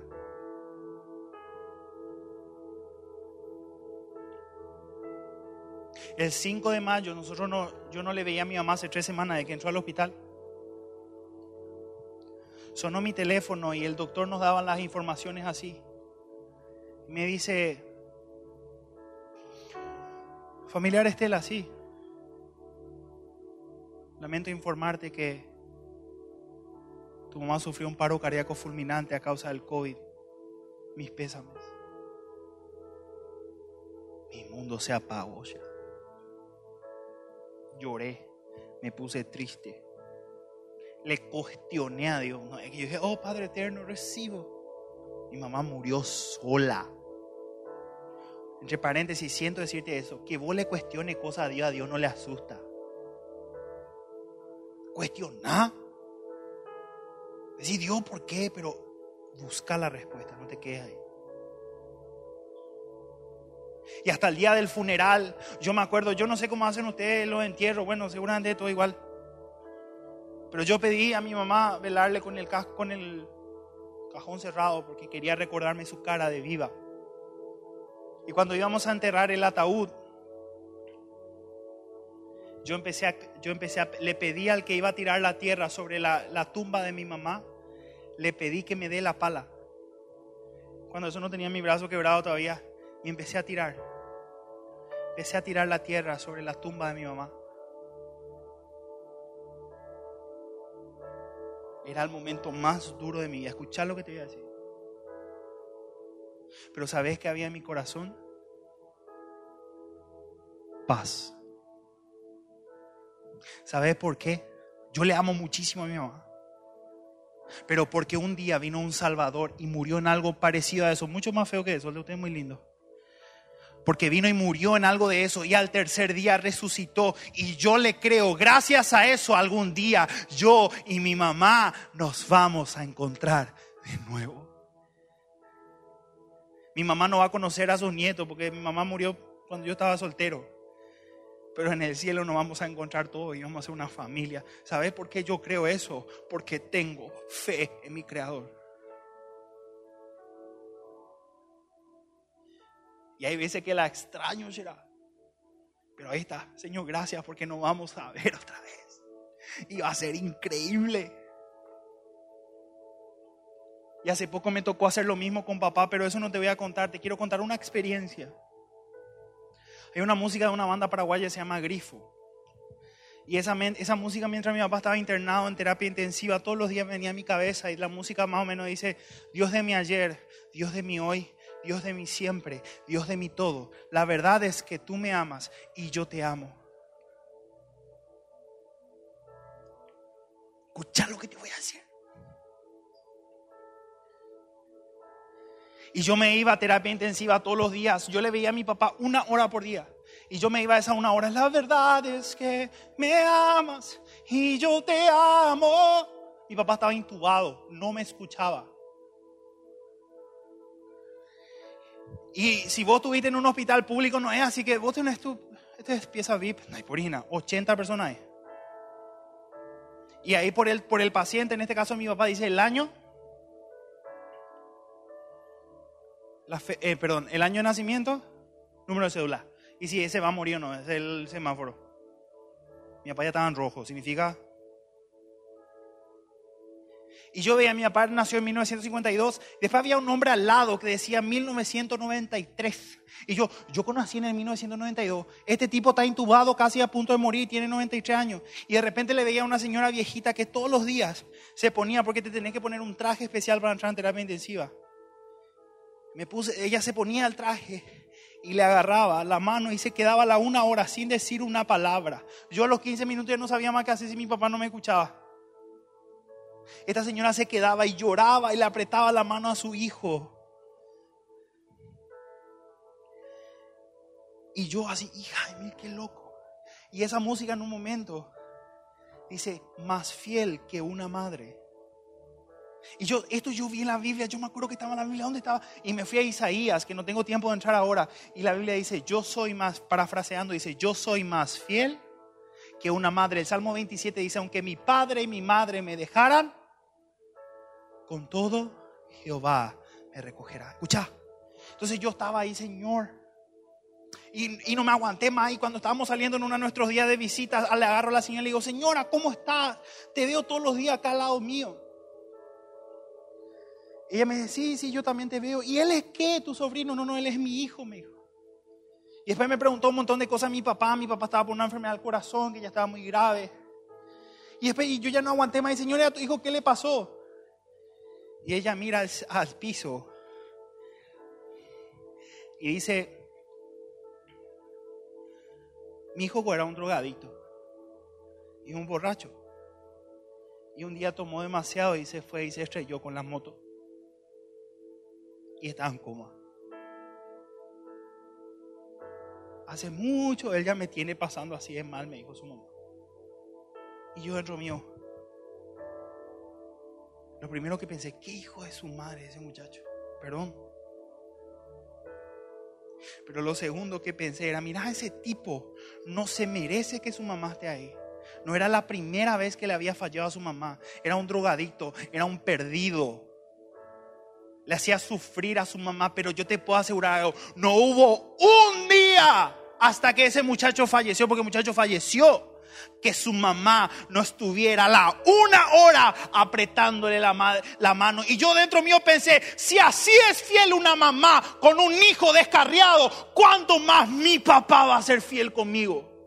S1: El 5 de mayo, nosotros no, yo no le veía a mi mamá hace tres semanas de que entró al hospital. Sonó mi teléfono y el doctor nos daba las informaciones así. Me dice, familiar Estela, sí. Lamento informarte que tu mamá sufrió un paro cardíaco fulminante a causa del COVID. Mis pésames. Mi mundo se apagó ya lloré, me puse triste. Le cuestioné a Dios. yo dije, oh Padre Eterno, recibo. Mi mamá murió sola. Entre paréntesis, siento decirte eso, que vos le cuestiones cosas a Dios, a Dios no le asusta. Cuestiona. Decir, Dios, ¿por qué? Pero busca la respuesta, no te quedes ahí. Y hasta el día del funeral, yo me acuerdo, yo no sé cómo hacen ustedes los entierros, bueno, seguramente todo igual. Pero yo pedí a mi mamá velarle con el, con el cajón cerrado porque quería recordarme su cara de viva. Y cuando íbamos a enterrar el ataúd, yo empecé a, yo empecé a, le pedí al que iba a tirar la tierra sobre la, tumba de mi mamá, le pedí que me dé la pala. Cuando eso no tenía mi brazo quebrado todavía. Y empecé a tirar. Empecé a tirar la tierra sobre la tumba de mi mamá. Era el momento más duro de mi vida. Escuchar lo que te voy a decir. Pero ¿sabes que había en mi corazón? Paz. ¿Sabes por qué? Yo le amo muchísimo a mi mamá. Pero porque un día vino un Salvador y murió en algo parecido a eso, mucho más feo que eso, usted es muy lindo porque vino y murió en algo de eso y al tercer día resucitó. Y yo le creo, gracias a eso algún día yo y mi mamá nos vamos a encontrar de nuevo. Mi mamá no va a conocer a sus nietos porque mi mamá murió cuando yo estaba soltero. Pero en el cielo nos vamos a encontrar todos y vamos a ser una familia. ¿Sabes por qué yo creo eso? Porque tengo fe en mi Creador. Y hay veces que la extraño, será. Pero ahí está, Señor, gracias porque nos vamos a ver otra vez. Y va a ser increíble. Y hace poco me tocó hacer lo mismo con papá, pero eso no te voy a contar. Te quiero contar una experiencia. Hay una música de una banda paraguaya que se llama Grifo. Y esa, esa música mientras mi papá estaba internado en terapia intensiva, todos los días venía a mi cabeza y la música más o menos dice, Dios de mi ayer, Dios de mi hoy Dios de mi siempre, Dios de mi todo. La verdad es que tú me amas y yo te amo. Escucha lo que te voy a decir. Y yo me iba a terapia intensiva todos los días. Yo le veía a mi papá una hora por día. Y yo me iba a esa una hora. La verdad es que me amas y yo te amo. Mi papá estaba intubado, no me escuchaba. Y si vos estuviste en un hospital público, no es así que vos tenés tu. Esta es pieza VIP, no hay porina, 80 personas hay. Y ahí por el, por el paciente, en este caso mi papá dice el año. Eh, perdón, el año de nacimiento, número de cédula. Y si ese va a morir o no, es el semáforo. Mi papá ya estaba en rojo, significa y yo veía, mi papá nació en 1952. Después había un hombre al lado que decía 1993. Y yo, yo conocí en el 1992. Este tipo está intubado casi a punto de morir, tiene 93 años. Y de repente le veía a una señora viejita que todos los días se ponía, porque te tenés que poner un traje especial para entrar en terapia intensiva. Me puse, ella se ponía el traje y le agarraba la mano y se quedaba la una hora sin decir una palabra. Yo a los 15 minutos ya no sabía más qué hacer si mi papá no me escuchaba. Esta señora se quedaba y lloraba y le apretaba la mano a su hijo. Y yo así, hija de mí, qué loco. Y esa música en un momento dice, más fiel que una madre. Y yo, esto yo vi en la Biblia, yo me acuerdo que estaba en la Biblia, ¿dónde estaba? Y me fui a Isaías, que no tengo tiempo de entrar ahora. Y la Biblia dice, yo soy más, parafraseando, dice, yo soy más fiel que una madre. El Salmo 27 dice, aunque mi padre y mi madre me dejaran, con todo Jehová me recogerá. Escucha. Entonces yo estaba ahí, Señor. Y, no me aguanté más. Y cuando estábamos saliendo en uno de nuestros días de visitas, le agarro a la señora y le digo, Señora, ¿cómo estás? Te veo todos los días acá al lado mío. Ella me dice, sí, sí, yo también te veo. ¿Y él es qué? ¿Tu sobrino? No, no, él es mi hijo, me dijo. Y después me preguntó un montón de cosas a mi papá. Mi papá estaba por una enfermedad del corazón que ya estaba muy grave. Y después y yo ya no aguanté más. Y señora, ¿a tu hijo qué le pasó? Y ella mira al, piso y dice, mi hijo era un drogadito y un borracho. Y un día tomó demasiado y se fue y se estrelló con la moto. Y estaba en coma. Hace mucho él ya me tiene pasando así de mal, me dijo su mamá. Y yo dentro mío, lo primero que pensé, ¿qué hijo de su madre ese muchacho? Perdón. Pero lo segundo que pensé era, mira, ese tipo no se merece que su mamá esté ahí. No era la primera vez que le había fallado a su mamá. Era un drogadicto, era un perdido. Le hacía sufrir a su mamá, pero yo te puedo asegurar algo. No hubo un día hasta que ese muchacho falleció, porque el muchacho falleció que su mamá no estuviera la una hora apretándole la, la, mano. Y yo dentro mío pensé, si así es fiel una mamá con un hijo descarriado, ¿cuánto más mi papá va a ser fiel conmigo?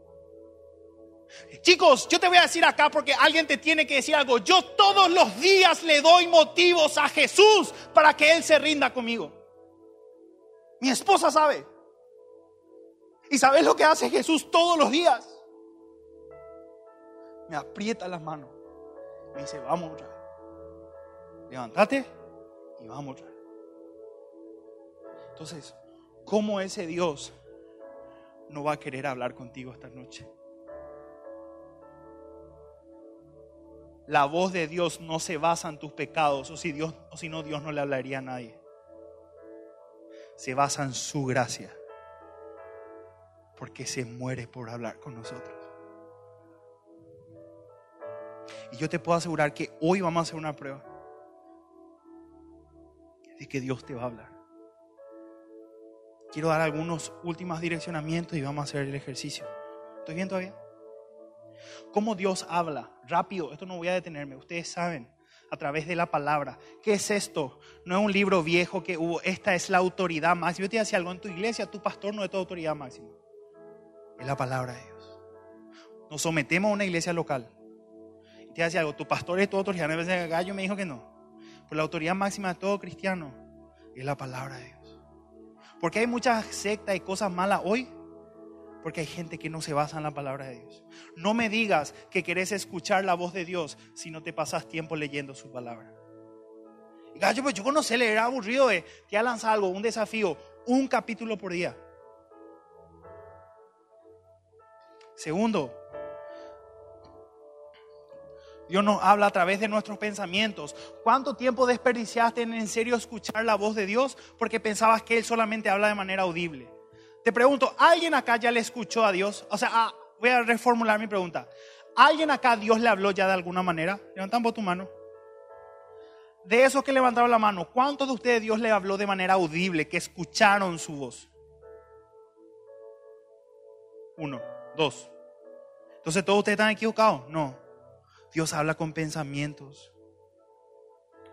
S1: Chicos, yo te voy a decir acá porque alguien te tiene que decir algo. Yo todos los días le doy motivos a Jesús para que Él se rinda conmigo. Mi esposa sabe. ¿Y sabes lo que hace Jesús todos los días? me aprieta las manos. Me dice, vamos otra vez. Levántate y vamos otra vez. Entonces, ¿cómo ese Dios no va a querer hablar contigo esta noche? La voz de Dios no se basa en tus pecados, o si Dios, o si no, Dios no le hablaría a nadie. Se basa en su gracia, porque se muere por hablar con nosotros. Y yo te puedo asegurar que hoy vamos a hacer una prueba de que Dios te va a hablar. Quiero dar algunos últimos direccionamientos y vamos a hacer el ejercicio. ¿Estoy bien todavía? ¿Cómo Dios habla? Rápido, esto no voy a detenerme. Ustedes saben, a través de la palabra. ¿Qué es esto? No es un libro viejo que hubo. Esta es la autoridad máxima. Yo te decía algo en tu iglesia, tu pastor no es tu autoridad máxima. Es la palabra de Dios. Nos sometemos a una iglesia local te hace algo, tu pastor es tu autoridad. No el gallo me dijo que no. Pues la autoridad máxima de todo cristiano es la palabra de Dios. Porque hay muchas sectas y cosas malas hoy. Porque hay gente que no se basa en la palabra de Dios. No me digas que querés escuchar la voz de Dios si no te pasas tiempo leyendo su palabra. gallo, pues yo no sé leer aburrido. Eh. Te ha lanzado algo, un desafío, un capítulo por día. Segundo, Dios nos habla a través de nuestros pensamientos. ¿Cuánto tiempo desperdiciaste en en serio escuchar la voz de Dios porque pensabas que Él solamente habla de manera audible? Te pregunto, ¿alguien acá ya le escuchó a Dios? O sea, ah, voy a reformular mi pregunta. ¿Alguien acá Dios le habló ya de alguna manera? Levantamos tu mano. De esos que levantaron la mano, ¿cuántos de ustedes Dios le habló de manera audible, que escucharon su voz? Uno, dos. Entonces, ¿todos ustedes están equivocados? No. Dios habla con pensamientos.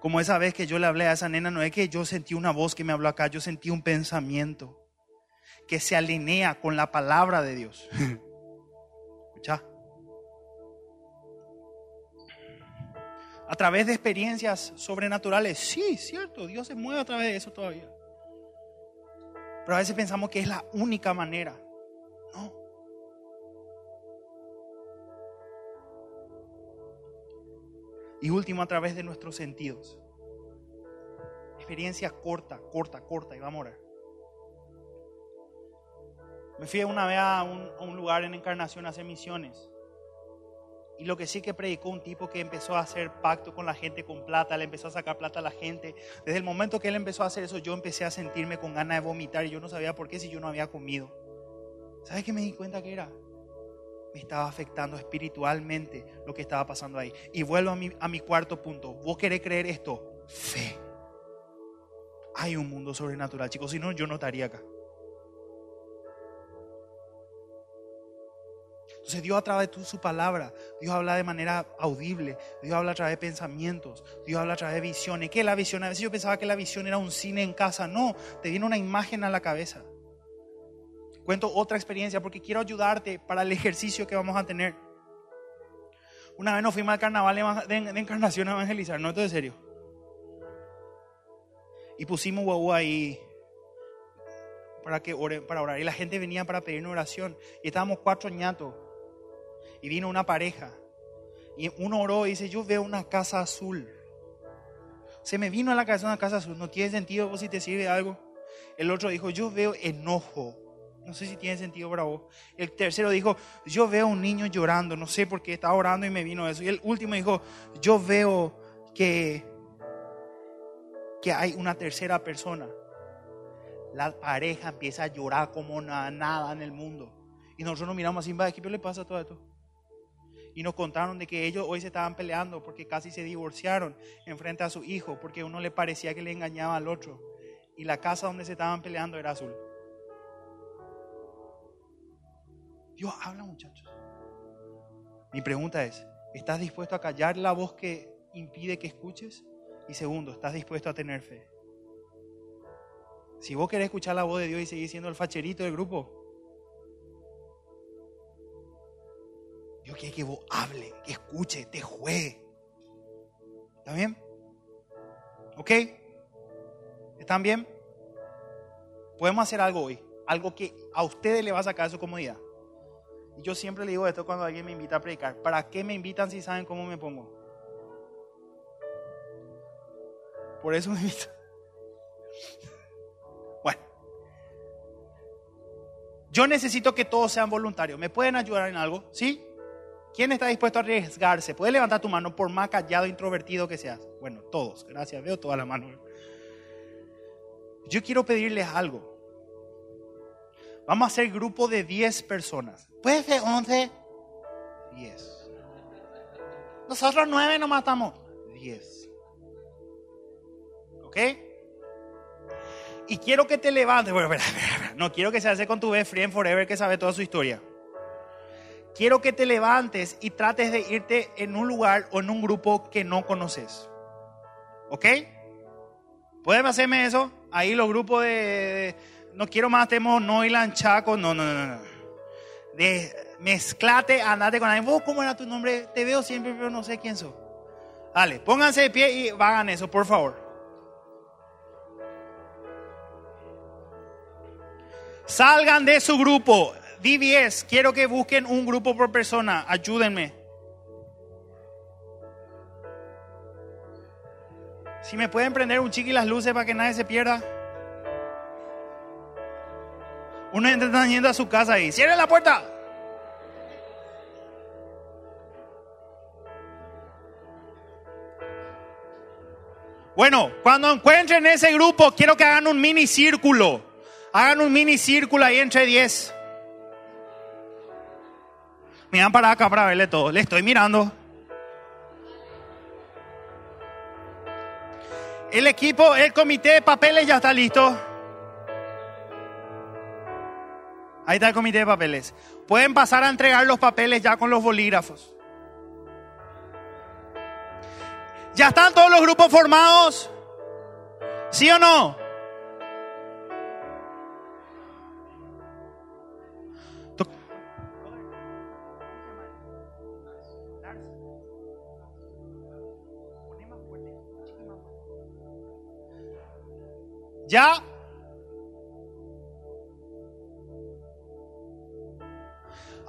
S1: Como esa vez que yo le hablé a esa nena, no es que yo sentí una voz que me habló acá, yo sentí un pensamiento que se alinea con la palabra de Dios. ¿Escucha? A través de experiencias sobrenaturales, sí, cierto, Dios se mueve a través de eso todavía. Pero a veces pensamos que es la única manera. No. Y último, a través de nuestros sentidos. Experiencia corta, corta, corta, y vamos a orar. Me fui una vez a un, lugar en Encarnación a hacer misiones. Y lo que sí que predicó un tipo que empezó a hacer pacto con la gente con plata, le empezó a sacar plata a la gente. Desde el momento que él empezó a hacer eso, yo empecé a sentirme con ganas de vomitar y yo no sabía por qué si yo no había comido. ¿Sabes qué me di cuenta que era? Me estaba afectando espiritualmente lo que estaba pasando ahí. Y vuelvo a mi, a mi cuarto punto. ¿Vos querés creer esto? Fe. Hay un mundo sobrenatural, chicos. Si no, yo no estaría acá. Entonces Dios a través de su palabra, Dios habla de manera audible, Dios habla a través de pensamientos, Dios habla a través de visiones. ¿Qué es la visión? A veces yo pensaba que la visión era un cine en casa. No, te viene una imagen a la cabeza. Cuento otra experiencia porque quiero ayudarte para el ejercicio que vamos a tener. Una vez nos fuimos al carnaval de encarnación a evangelizar, no, esto es serio. Y pusimos guau ahí para que para orar. Y la gente venía para pedir una oración. Y estábamos cuatro ñatos y vino una pareja. Y uno oró y dice, yo veo una casa azul. Se me vino a la cabeza una casa azul. No tiene sentido si te sirve algo. El otro dijo, yo veo enojo. No sé si tiene sentido para vos. El tercero dijo, yo veo un niño llorando. No sé por qué estaba orando y me vino eso. Y el último dijo, yo veo que, que hay una tercera persona. La pareja empieza a llorar como nada, en el mundo. Y nosotros nos miramos así, ¿qué le pasa a todo esto? Y nos contaron de que ellos hoy se estaban peleando porque casi se divorciaron en frente a su hijo porque uno le parecía que le engañaba al otro y la casa donde se estaban peleando era azul. Dios habla muchachos. Mi pregunta es, ¿estás dispuesto a callar la voz que impide que escuches? Y segundo, ¿estás dispuesto a tener fe? Si vos querés escuchar la voz de Dios y seguir siendo el facherito del grupo, Yo quiero que vos hable, que escuche, te juegue. ¿Está bien? ¿Ok? ¿Están bien? Podemos hacer algo hoy, algo que a ustedes le va a sacar su comodidad. Y yo siempre le digo esto cuando alguien me invita a predicar. ¿Para qué me invitan si saben cómo me pongo? Por eso me invitan. Bueno. Yo necesito que todos sean voluntarios. ¿Me pueden ayudar en algo? ¿Sí? ¿Quién está dispuesto a arriesgarse? Puede levantar tu mano por más callado, introvertido que seas. Bueno, todos, gracias, veo toda la mano. Yo quiero pedirles algo. Vamos a hacer grupo de 10 personas. ¿Puede ser 11? 10. Nosotros 9 no matamos. 10. ¿Ok? Y quiero que te levantes. Bueno, no quiero que se hace con tu best friend forever que sabe toda su historia quiero que te levantes y trates de irte en un lugar o en un grupo que no conoces. ¿Ok? ¿Pueden hacerme eso? Ahí los grupos de, no quiero más, tenemos no y lanchaco, no, no, no, no. Mezclate, andate con alguien. ¿Vos cómo era tu nombre? Te veo siempre, pero no sé quién sos. Dale, pónganse de pie y hagan eso, por favor. Salgan de su grupo. DBS, quiero que busquen un grupo por persona. Ayúdenme. Si me pueden prender un chiqui las luces para que nadie se pierda. Uno está yendo a su casa y cierren la puerta. Bueno, cuando encuentren ese grupo, quiero que hagan un mini círculo. Hagan un mini círculo ahí entre 10. Miran para acá para verle todo. Le estoy mirando. El equipo, el comité de papeles ya está listo. Ahí está el comité de papeles. Pueden pasar a entregar los papeles ya con los bolígrafos. ¿Ya están todos los grupos formados? ¿Sí o no? ¿Ya?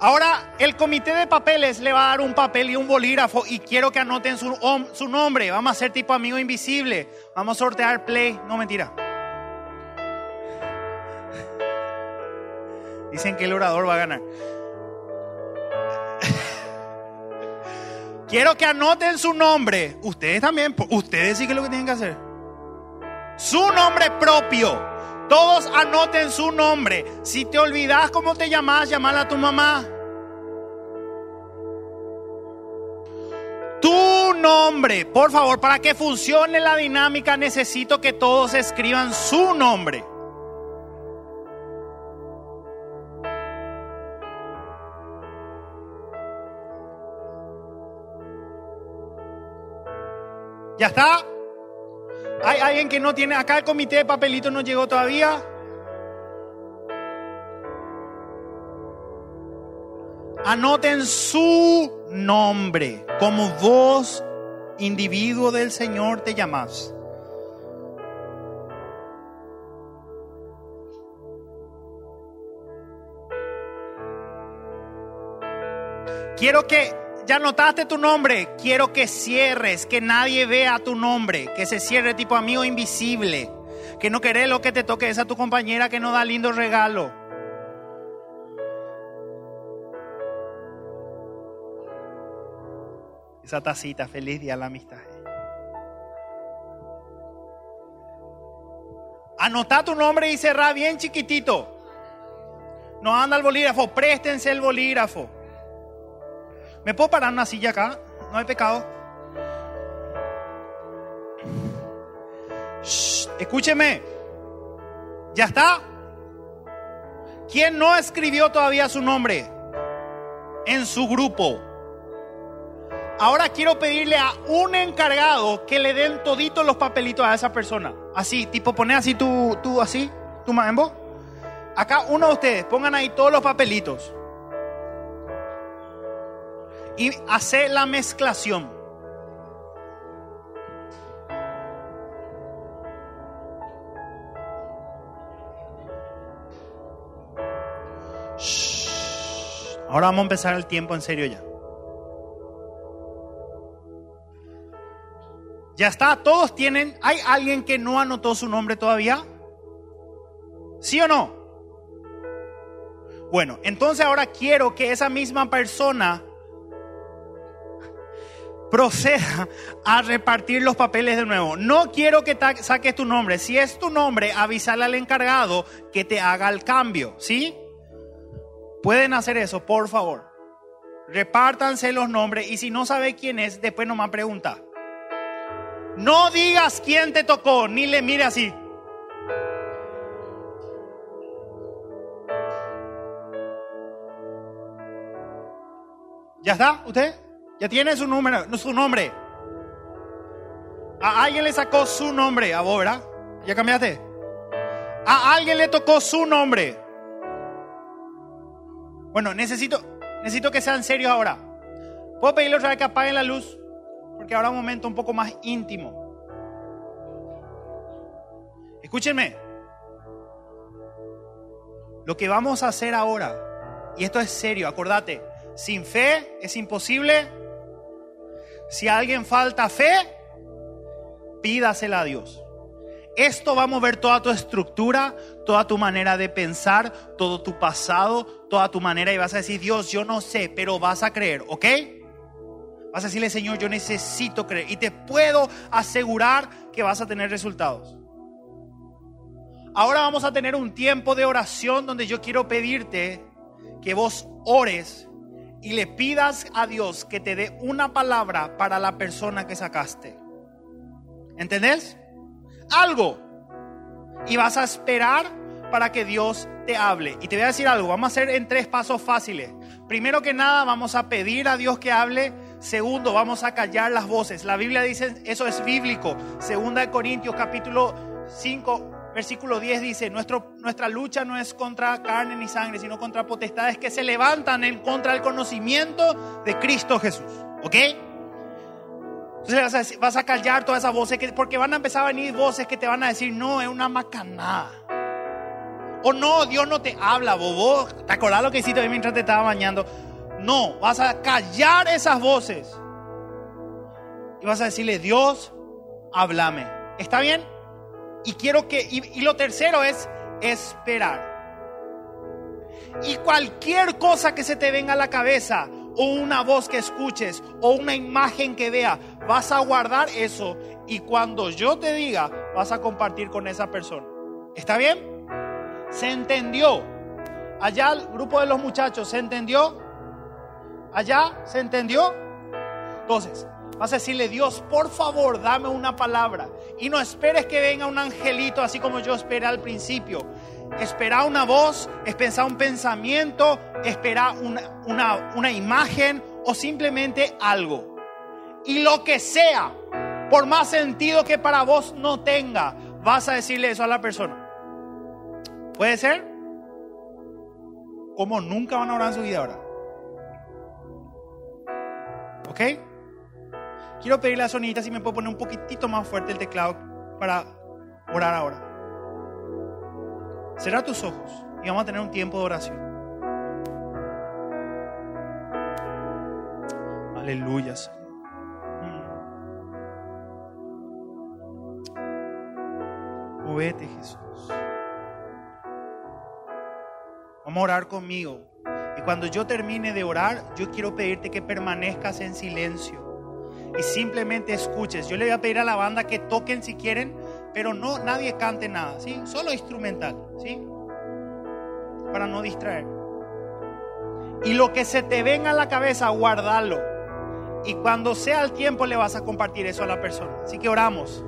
S1: Ahora el comité de papeles le va a dar un papel y un bolígrafo y quiero que anoten su, su nombre. Vamos a hacer tipo amigo invisible. Vamos a sortear play. No mentira. Dicen que el orador va a ganar. Quiero que anoten su nombre. Ustedes también. Ustedes sí que es lo que tienen que hacer. Su nombre propio. Todos anoten su nombre. Si te olvidas cómo te llamas, llamala a tu mamá. Tu nombre, por favor, para que funcione la dinámica necesito que todos escriban su nombre. ¿Ya está? ¿Hay alguien que no tiene? Acá el comité de papelito no llegó todavía. Anoten su nombre, como vos, individuo del Señor, te llamas. Quiero que ya notaste tu nombre, quiero que cierres, que nadie vea tu nombre, que se cierre tipo amigo invisible, que no querés lo que te toque es a tu compañera que no da lindo regalo. Esa tacita, feliz día la amistad. Anota tu nombre y cerrá bien chiquitito. No anda el bolígrafo, préstense el bolígrafo. ¿Me puedo parar una silla acá? No hay pecado. escúcheme. ¿Ya está? ¿Quién no escribió todavía su nombre en su grupo? Ahora quiero pedirle a un encargado que le den toditos los papelitos a esa persona. Así, tipo, poné así tú, tú así, tu mambo. Acá uno de ustedes, pongan ahí todos los papelitos y hace la mezclación. Ahora vamos a empezar el tiempo en serio ya. Ya está, todos tienen. ¿Hay alguien que no anotó su nombre todavía? ¿Sí o no? Bueno, entonces ahora quiero que esa misma persona proceda a repartir los papeles de nuevo. No quiero que saques tu nombre. Si es tu nombre, avisarle al encargado que te haga el cambio. ¿Sí? Pueden hacer eso, por favor. Repártanse los nombres y si no sabe quién es, después no me pregunta. No digas quién te tocó, ni le mire así. ¿Ya está? ¿Usted? Ya tiene su número, su nombre. A alguien le sacó su nombre, a vos, ¿verdad? ¿Ya cambiaste? A alguien le tocó su nombre. Bueno, necesito, necesito que sean serios ahora. ¿Puedo pedirle otra vez que apaguen la luz? Porque ahora un momento un poco más íntimo. Escúchenme. Lo que vamos a hacer ahora, y esto es serio, acordate, sin fe es imposible si a alguien falta fe, pídasela a Dios. Esto va a mover toda tu estructura, toda tu manera de pensar, todo tu pasado, toda tu manera y vas a decir, Dios, yo no sé, pero vas a creer, ¿ok? Vas a decirle, Señor, yo necesito creer. Y te puedo asegurar que vas a tener resultados. Ahora vamos a tener un tiempo de oración donde yo quiero pedirte que vos ores y le pidas a Dios que te dé una palabra para la persona que sacaste. ¿Entendés? Algo. Y vas a esperar para que Dios te hable. Y te voy a decir algo, vamos a hacer en tres pasos fáciles. Primero que nada, vamos a pedir a Dios que hable. Segundo, vamos a callar las voces. La Biblia dice, eso es bíblico. Segunda de Corintios capítulo 5, versículo 10 dice, Nuestro, nuestra lucha no es contra carne ni sangre, sino contra potestades que se levantan en contra del conocimiento de Cristo Jesús. ¿Ok? Entonces vas a, callar todas esas voces, que, porque van a empezar a venir voces que te van a decir, no, es una macanada. O no, Dios no te habla, bobo. ¿Te acordás lo que hiciste hoy mientras te estaba bañando? No, vas a callar esas voces. Y vas a decirle, Dios, háblame. ¿Está bien? Y quiero que, y, lo tercero es esperar. Y cualquier cosa que se te venga a la cabeza, o una voz que escuches, o una imagen que vea, vas a guardar eso. Y cuando yo te diga, vas a compartir con esa persona. ¿Está bien? ¿Se entendió? Allá el grupo de los muchachos, ¿se entendió? Allá, ¿se entendió? Entonces, Vas a decirle, Dios, por favor, dame una palabra. Y no esperes que venga un angelito así como yo esperé al principio. Espera una voz, espera un pensamiento, espera una, una, una imagen o simplemente algo. Y lo que sea, por más sentido que para vos no tenga, vas a decirle eso a la persona. ¿Puede ser? Como nunca van a orar en su vida ahora. ¿Ok? Quiero pedirle a Sonita si me puede poner un poquitito más fuerte el teclado para orar ahora. Cerra tus ojos y vamos a tener un tiempo de oración. Aleluya, Señor. Mm. Movete, Jesús. Vamos a orar conmigo. Y cuando yo termine de orar, yo quiero pedirte que permanezcas en silencio y simplemente escuches. Yo le voy a pedir a la banda que toquen si quieren, pero no nadie cante nada, ¿sí? Solo instrumental, ¿sí? Para no distraer. Y lo que se te venga a la cabeza, guardalo. Y cuando sea el tiempo le vas a compartir eso a la persona. Así que oramos.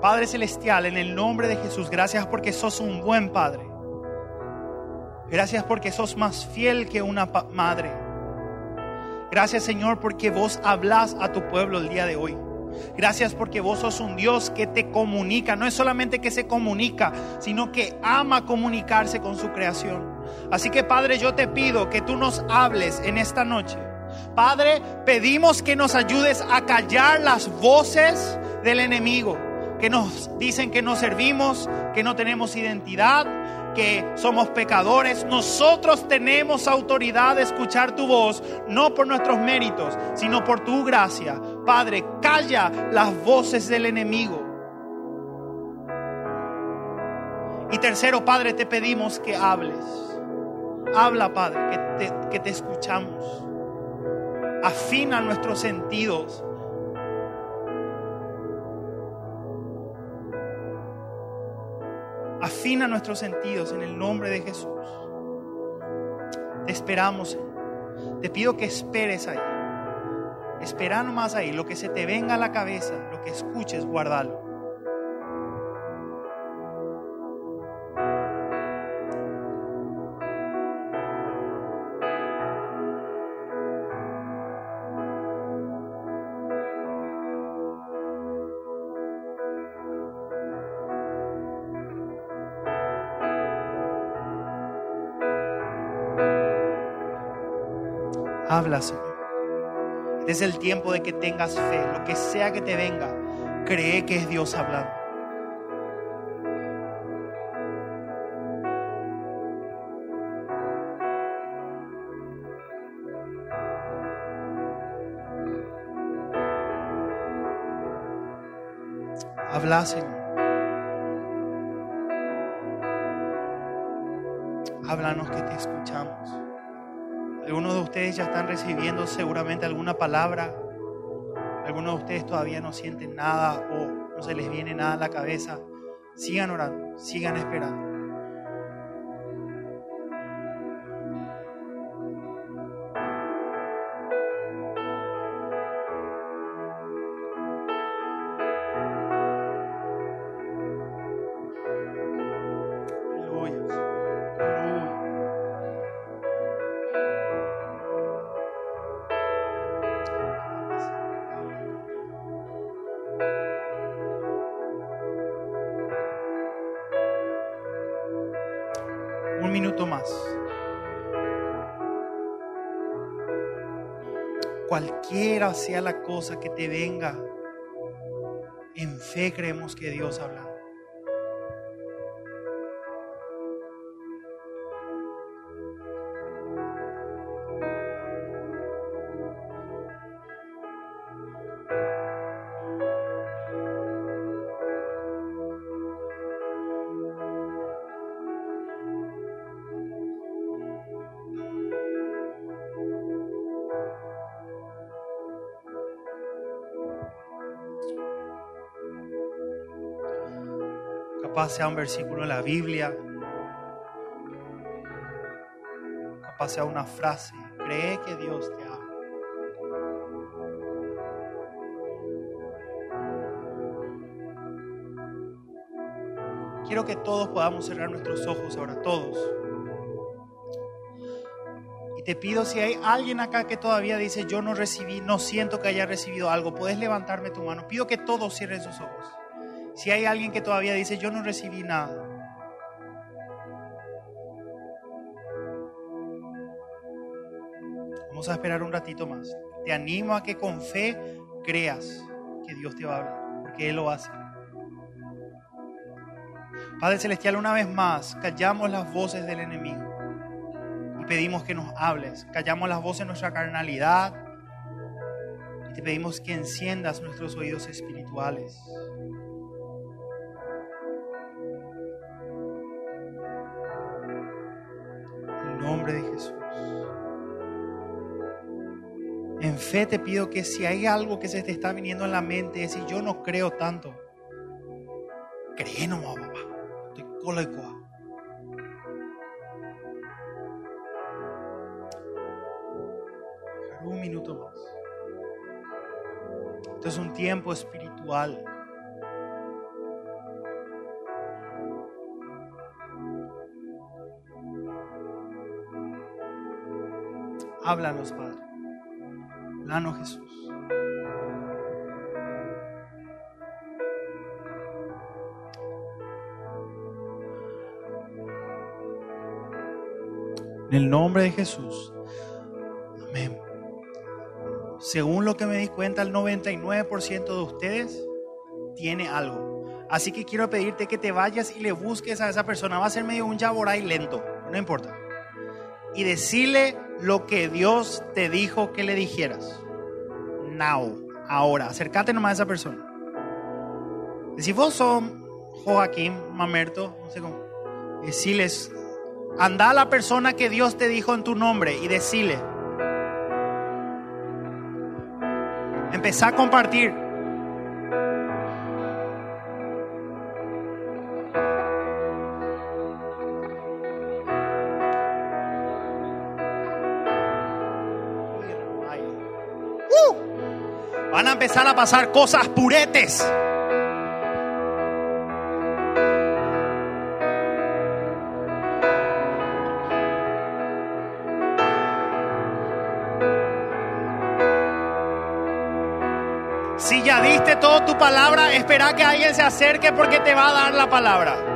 S1: Padre Celestial, en el nombre de Jesús, gracias porque sos un buen Padre. Gracias porque sos más fiel que una madre. Gracias Señor porque vos hablas a tu pueblo el día de hoy. Gracias porque vos sos un Dios que te comunica. No es solamente que se comunica, sino que ama comunicarse con su creación. Así que Padre, yo te pido que tú nos hables en esta noche. Padre, pedimos que nos ayudes a callar las voces del enemigo, que nos dicen que no servimos, que no tenemos identidad, que somos pecadores, nosotros tenemos autoridad de escuchar tu voz, no por nuestros méritos, sino por tu gracia. Padre, calla las voces del enemigo. Y tercero, Padre, te pedimos que hables. Habla, Padre, que te, que te escuchamos. Afina nuestros sentidos Afina nuestros sentidos en el nombre de Jesús. Te esperamos, Te pido que esperes ahí. Espera nomás ahí. Lo que se te venga a la cabeza, lo que escuches, guardalo. Habla, Señor. Es el tiempo de que tengas fe. Lo que sea que te venga, cree que es Dios hablando. Habla, Señor. Háblanos que te escuchamos. Algunos de ustedes ya están recibiendo seguramente alguna palabra. Algunos de ustedes todavía no sienten nada o no se les viene nada a la cabeza. Sigan orando, sigan esperando. Sea la cosa que te venga, en fe creemos que Dios habla. Sea un versículo en la Biblia. Capaz sea una frase. Cree que Dios te ama. Quiero que todos podamos cerrar nuestros ojos ahora, todos. Y te pido si hay alguien acá que todavía dice, yo no recibí, no siento que haya recibido algo, puedes levantarme tu mano. Pido que todos cierren sus ojos. Si hay alguien que todavía dice, yo no recibí nada. Vamos a esperar un ratito más. Te animo a que con fe creas que Dios te va a hablar, porque Él lo hace. Padre Celestial, una vez más, callamos las voces del enemigo y pedimos que nos hables. Callamos las voces de nuestra carnalidad y te pedimos que enciendas nuestros oídos espirituales. Fe te pido que si hay algo que se te está viniendo en la mente, es si yo no creo tanto, cree nomás, papá. Estoy cola y Un minuto más. Esto es un tiempo espiritual. Háblanos, Padre. Háblanos, Jesús. En el nombre de Jesús. Amén. Según lo que me di cuenta, el 99% de ustedes tiene algo. Así que quiero pedirte que te vayas y le busques a esa persona. Va a ser medio un yaboray lento, no importa. Y decirle lo que Dios te dijo que le dijeras. Now, ahora. Acércate nomás a esa persona. Y si vos sos Joaquín Mamerto, no sé cómo, decirles, anda a la persona que Dios te dijo en tu nombre y decirle. Empezá a compartir. Empezar a pasar cosas puretes. Si ya diste toda tu palabra, espera que alguien se acerque porque te va a dar la palabra.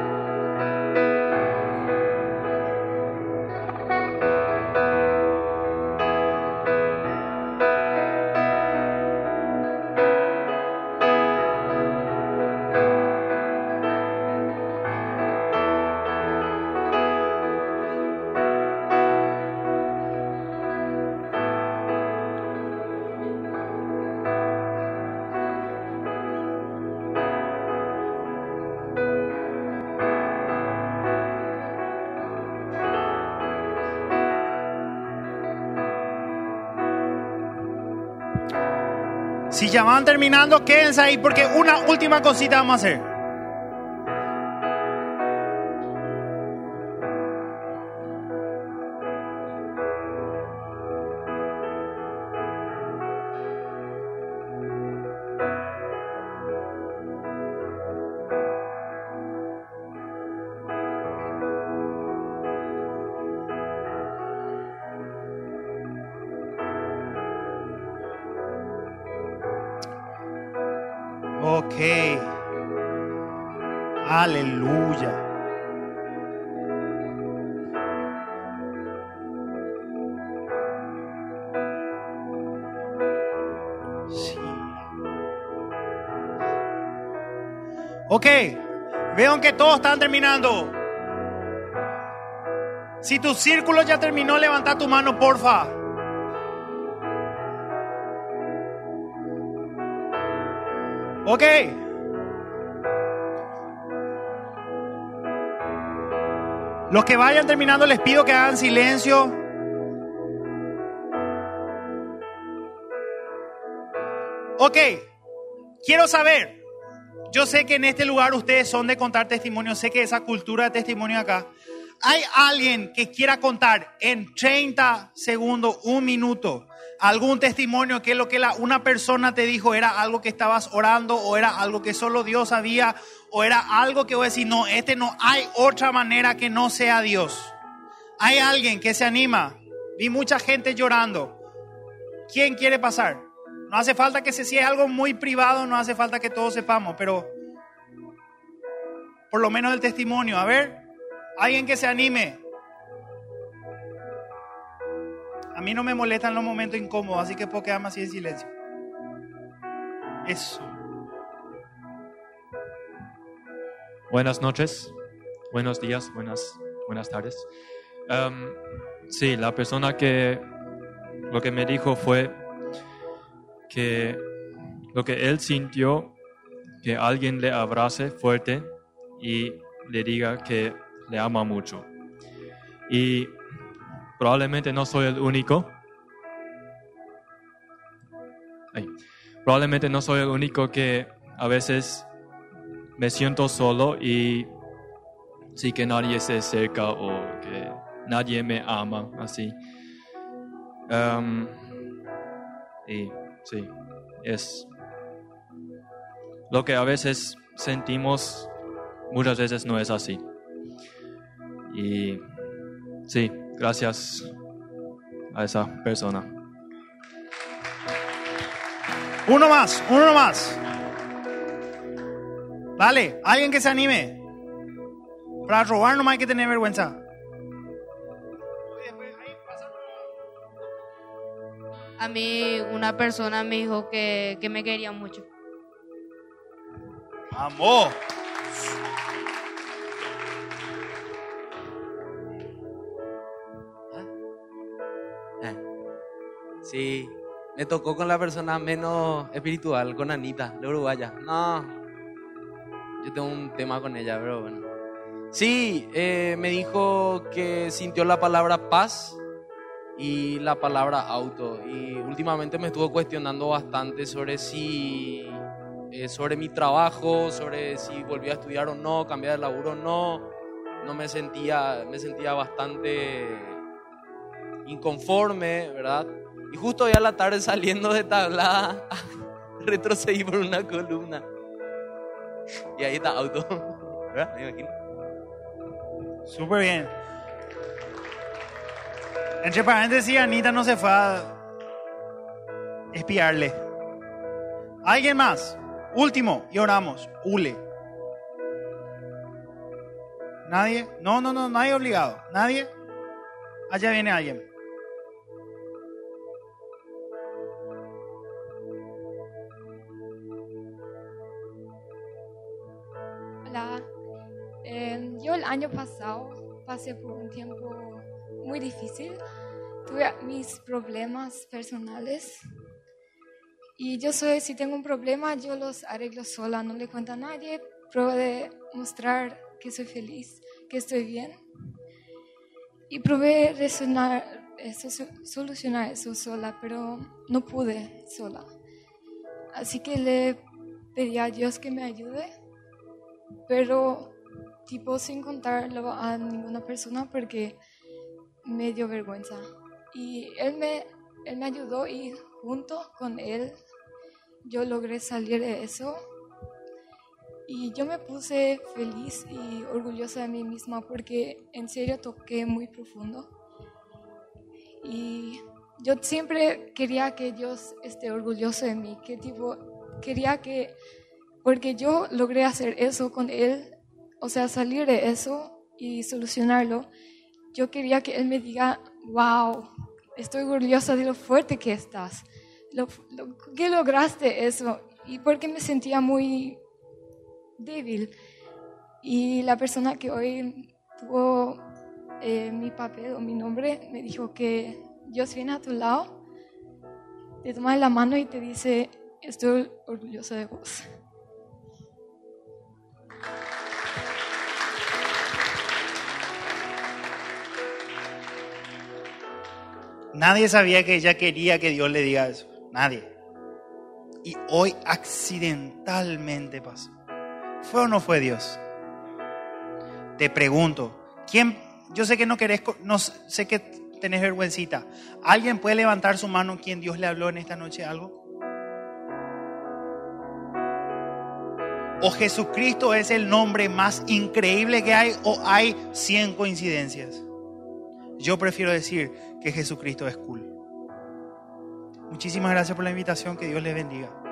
S1: Si ya van terminando, quédense ahí porque una última cosita vamos a hacer. Que todos están terminando. Si tu círculo ya terminó, levanta tu mano, porfa. Ok. Los que vayan terminando les pido que hagan silencio. Ok, quiero saber, yo sé que en este lugar ustedes son de contar testimonio, sé que esa cultura de testimonio acá. ¿Hay alguien que quiera contar en 30 segundos, un minuto, algún testimonio que lo que una persona te dijo era algo que estabas orando o era algo que solo Dios sabía o era algo que voy a decir, no, este no hay otra manera que no sea Dios? ¿Hay alguien que se anima? Vi mucha gente llorando. ¿Quién quiere pasar? No hace falta que se si algo muy privado, no hace falta que todos sepamos, pero por lo menos el testimonio. A ver, alguien que se anime. A mí no me molestan los momentos incómodos, así que puedo quedarme así en silencio. Eso.
S2: Buenas noches, buenos días, buenas, buenas tardes. Um, sí, la persona que lo que me dijo fue que lo que él sintió, que alguien le abrace fuerte y le diga que le ama mucho. Y probablemente no soy el único. Probablemente no soy el único que a veces me siento solo y sí que nadie se acerca o que nadie me ama así. Um, y sí, es lo que a veces sentimos, muchas veces no es así. Y sí, gracias a esa persona.
S1: Uno más, uno más. Dale, alguien que se anime. Para robar no hay que tener vergüenza.
S3: A mí una persona me dijo que, que me quería mucho.
S1: Vamos.
S4: Sí, me tocó con la persona menos espiritual, con Anita, la uruguaya. No, yo tengo un tema con ella, pero bueno. Sí, eh, me dijo que sintió la palabra paz y la palabra auto. Y últimamente me estuvo cuestionando bastante sobre si, eh, sobre mi trabajo, sobre si volví a estudiar o no, cambiar de laburo o no. No me sentía, me sentía bastante inconforme, ¿verdad? Y justo hoy a la tarde saliendo de tablada, retrocedí por una columna. Y ahí está auto. ¿Verdad? Me imagino.
S1: Súper bien. Entre paréntesis, Anita no se fue a espiarle. ¿Alguien más? Último, y oramos. Ule. ¿Nadie? No, no, no, nadie obligado. ¿Nadie? Allá viene alguien.
S5: Hola, Eh, yo el año pasado pasé por un tiempo muy difícil. Tuve mis problemas personales y yo soy, si tengo un problema, yo los arreglo sola, no le cuento a nadie. Pruebo de mostrar que soy feliz, que estoy bien. Y probé resonar, eso, solucionar eso sola, pero no pude sola. Así que le pedí a Dios que me ayude, pero tipo sin contarlo a ninguna persona porque me dio vergüenza. Y él me, él me ayudó y junto con él yo logré salir de eso. Y yo me puse feliz y orgullosa de mí misma porque en serio toqué muy profundo. Y yo siempre quería que Dios esté orgulloso de mí, tipo, quería que, porque yo logré hacer eso con Él, o sea, salir de eso y solucionarlo, yo quería que Él me diga, wow, estoy orgullosa de lo fuerte que estás, lo, que lograste eso, y porque me sentía muy débil. Y la persona que hoy tuvo eh, mi papel o mi nombre me dijo que Dios viene a tu lado, te toma la mano y te dice, estoy orgulloso de vos.
S1: Nadie sabía que ella quería que Dios le diga eso. Nadie. Y hoy accidentalmente pasó. ¿Fue o no fue Dios? Te pregunto, ¿quién? Yo sé que no querés, no sé que tenés vergüencita. ¿Alguien puede levantar su mano quien Dios le habló en esta noche algo? ¿O Jesucristo es el nombre más increíble que hay o hay 100 coincidencias? Yo prefiero decir que Jesucristo es cool. Muchísimas gracias por la invitación, que Dios les bendiga.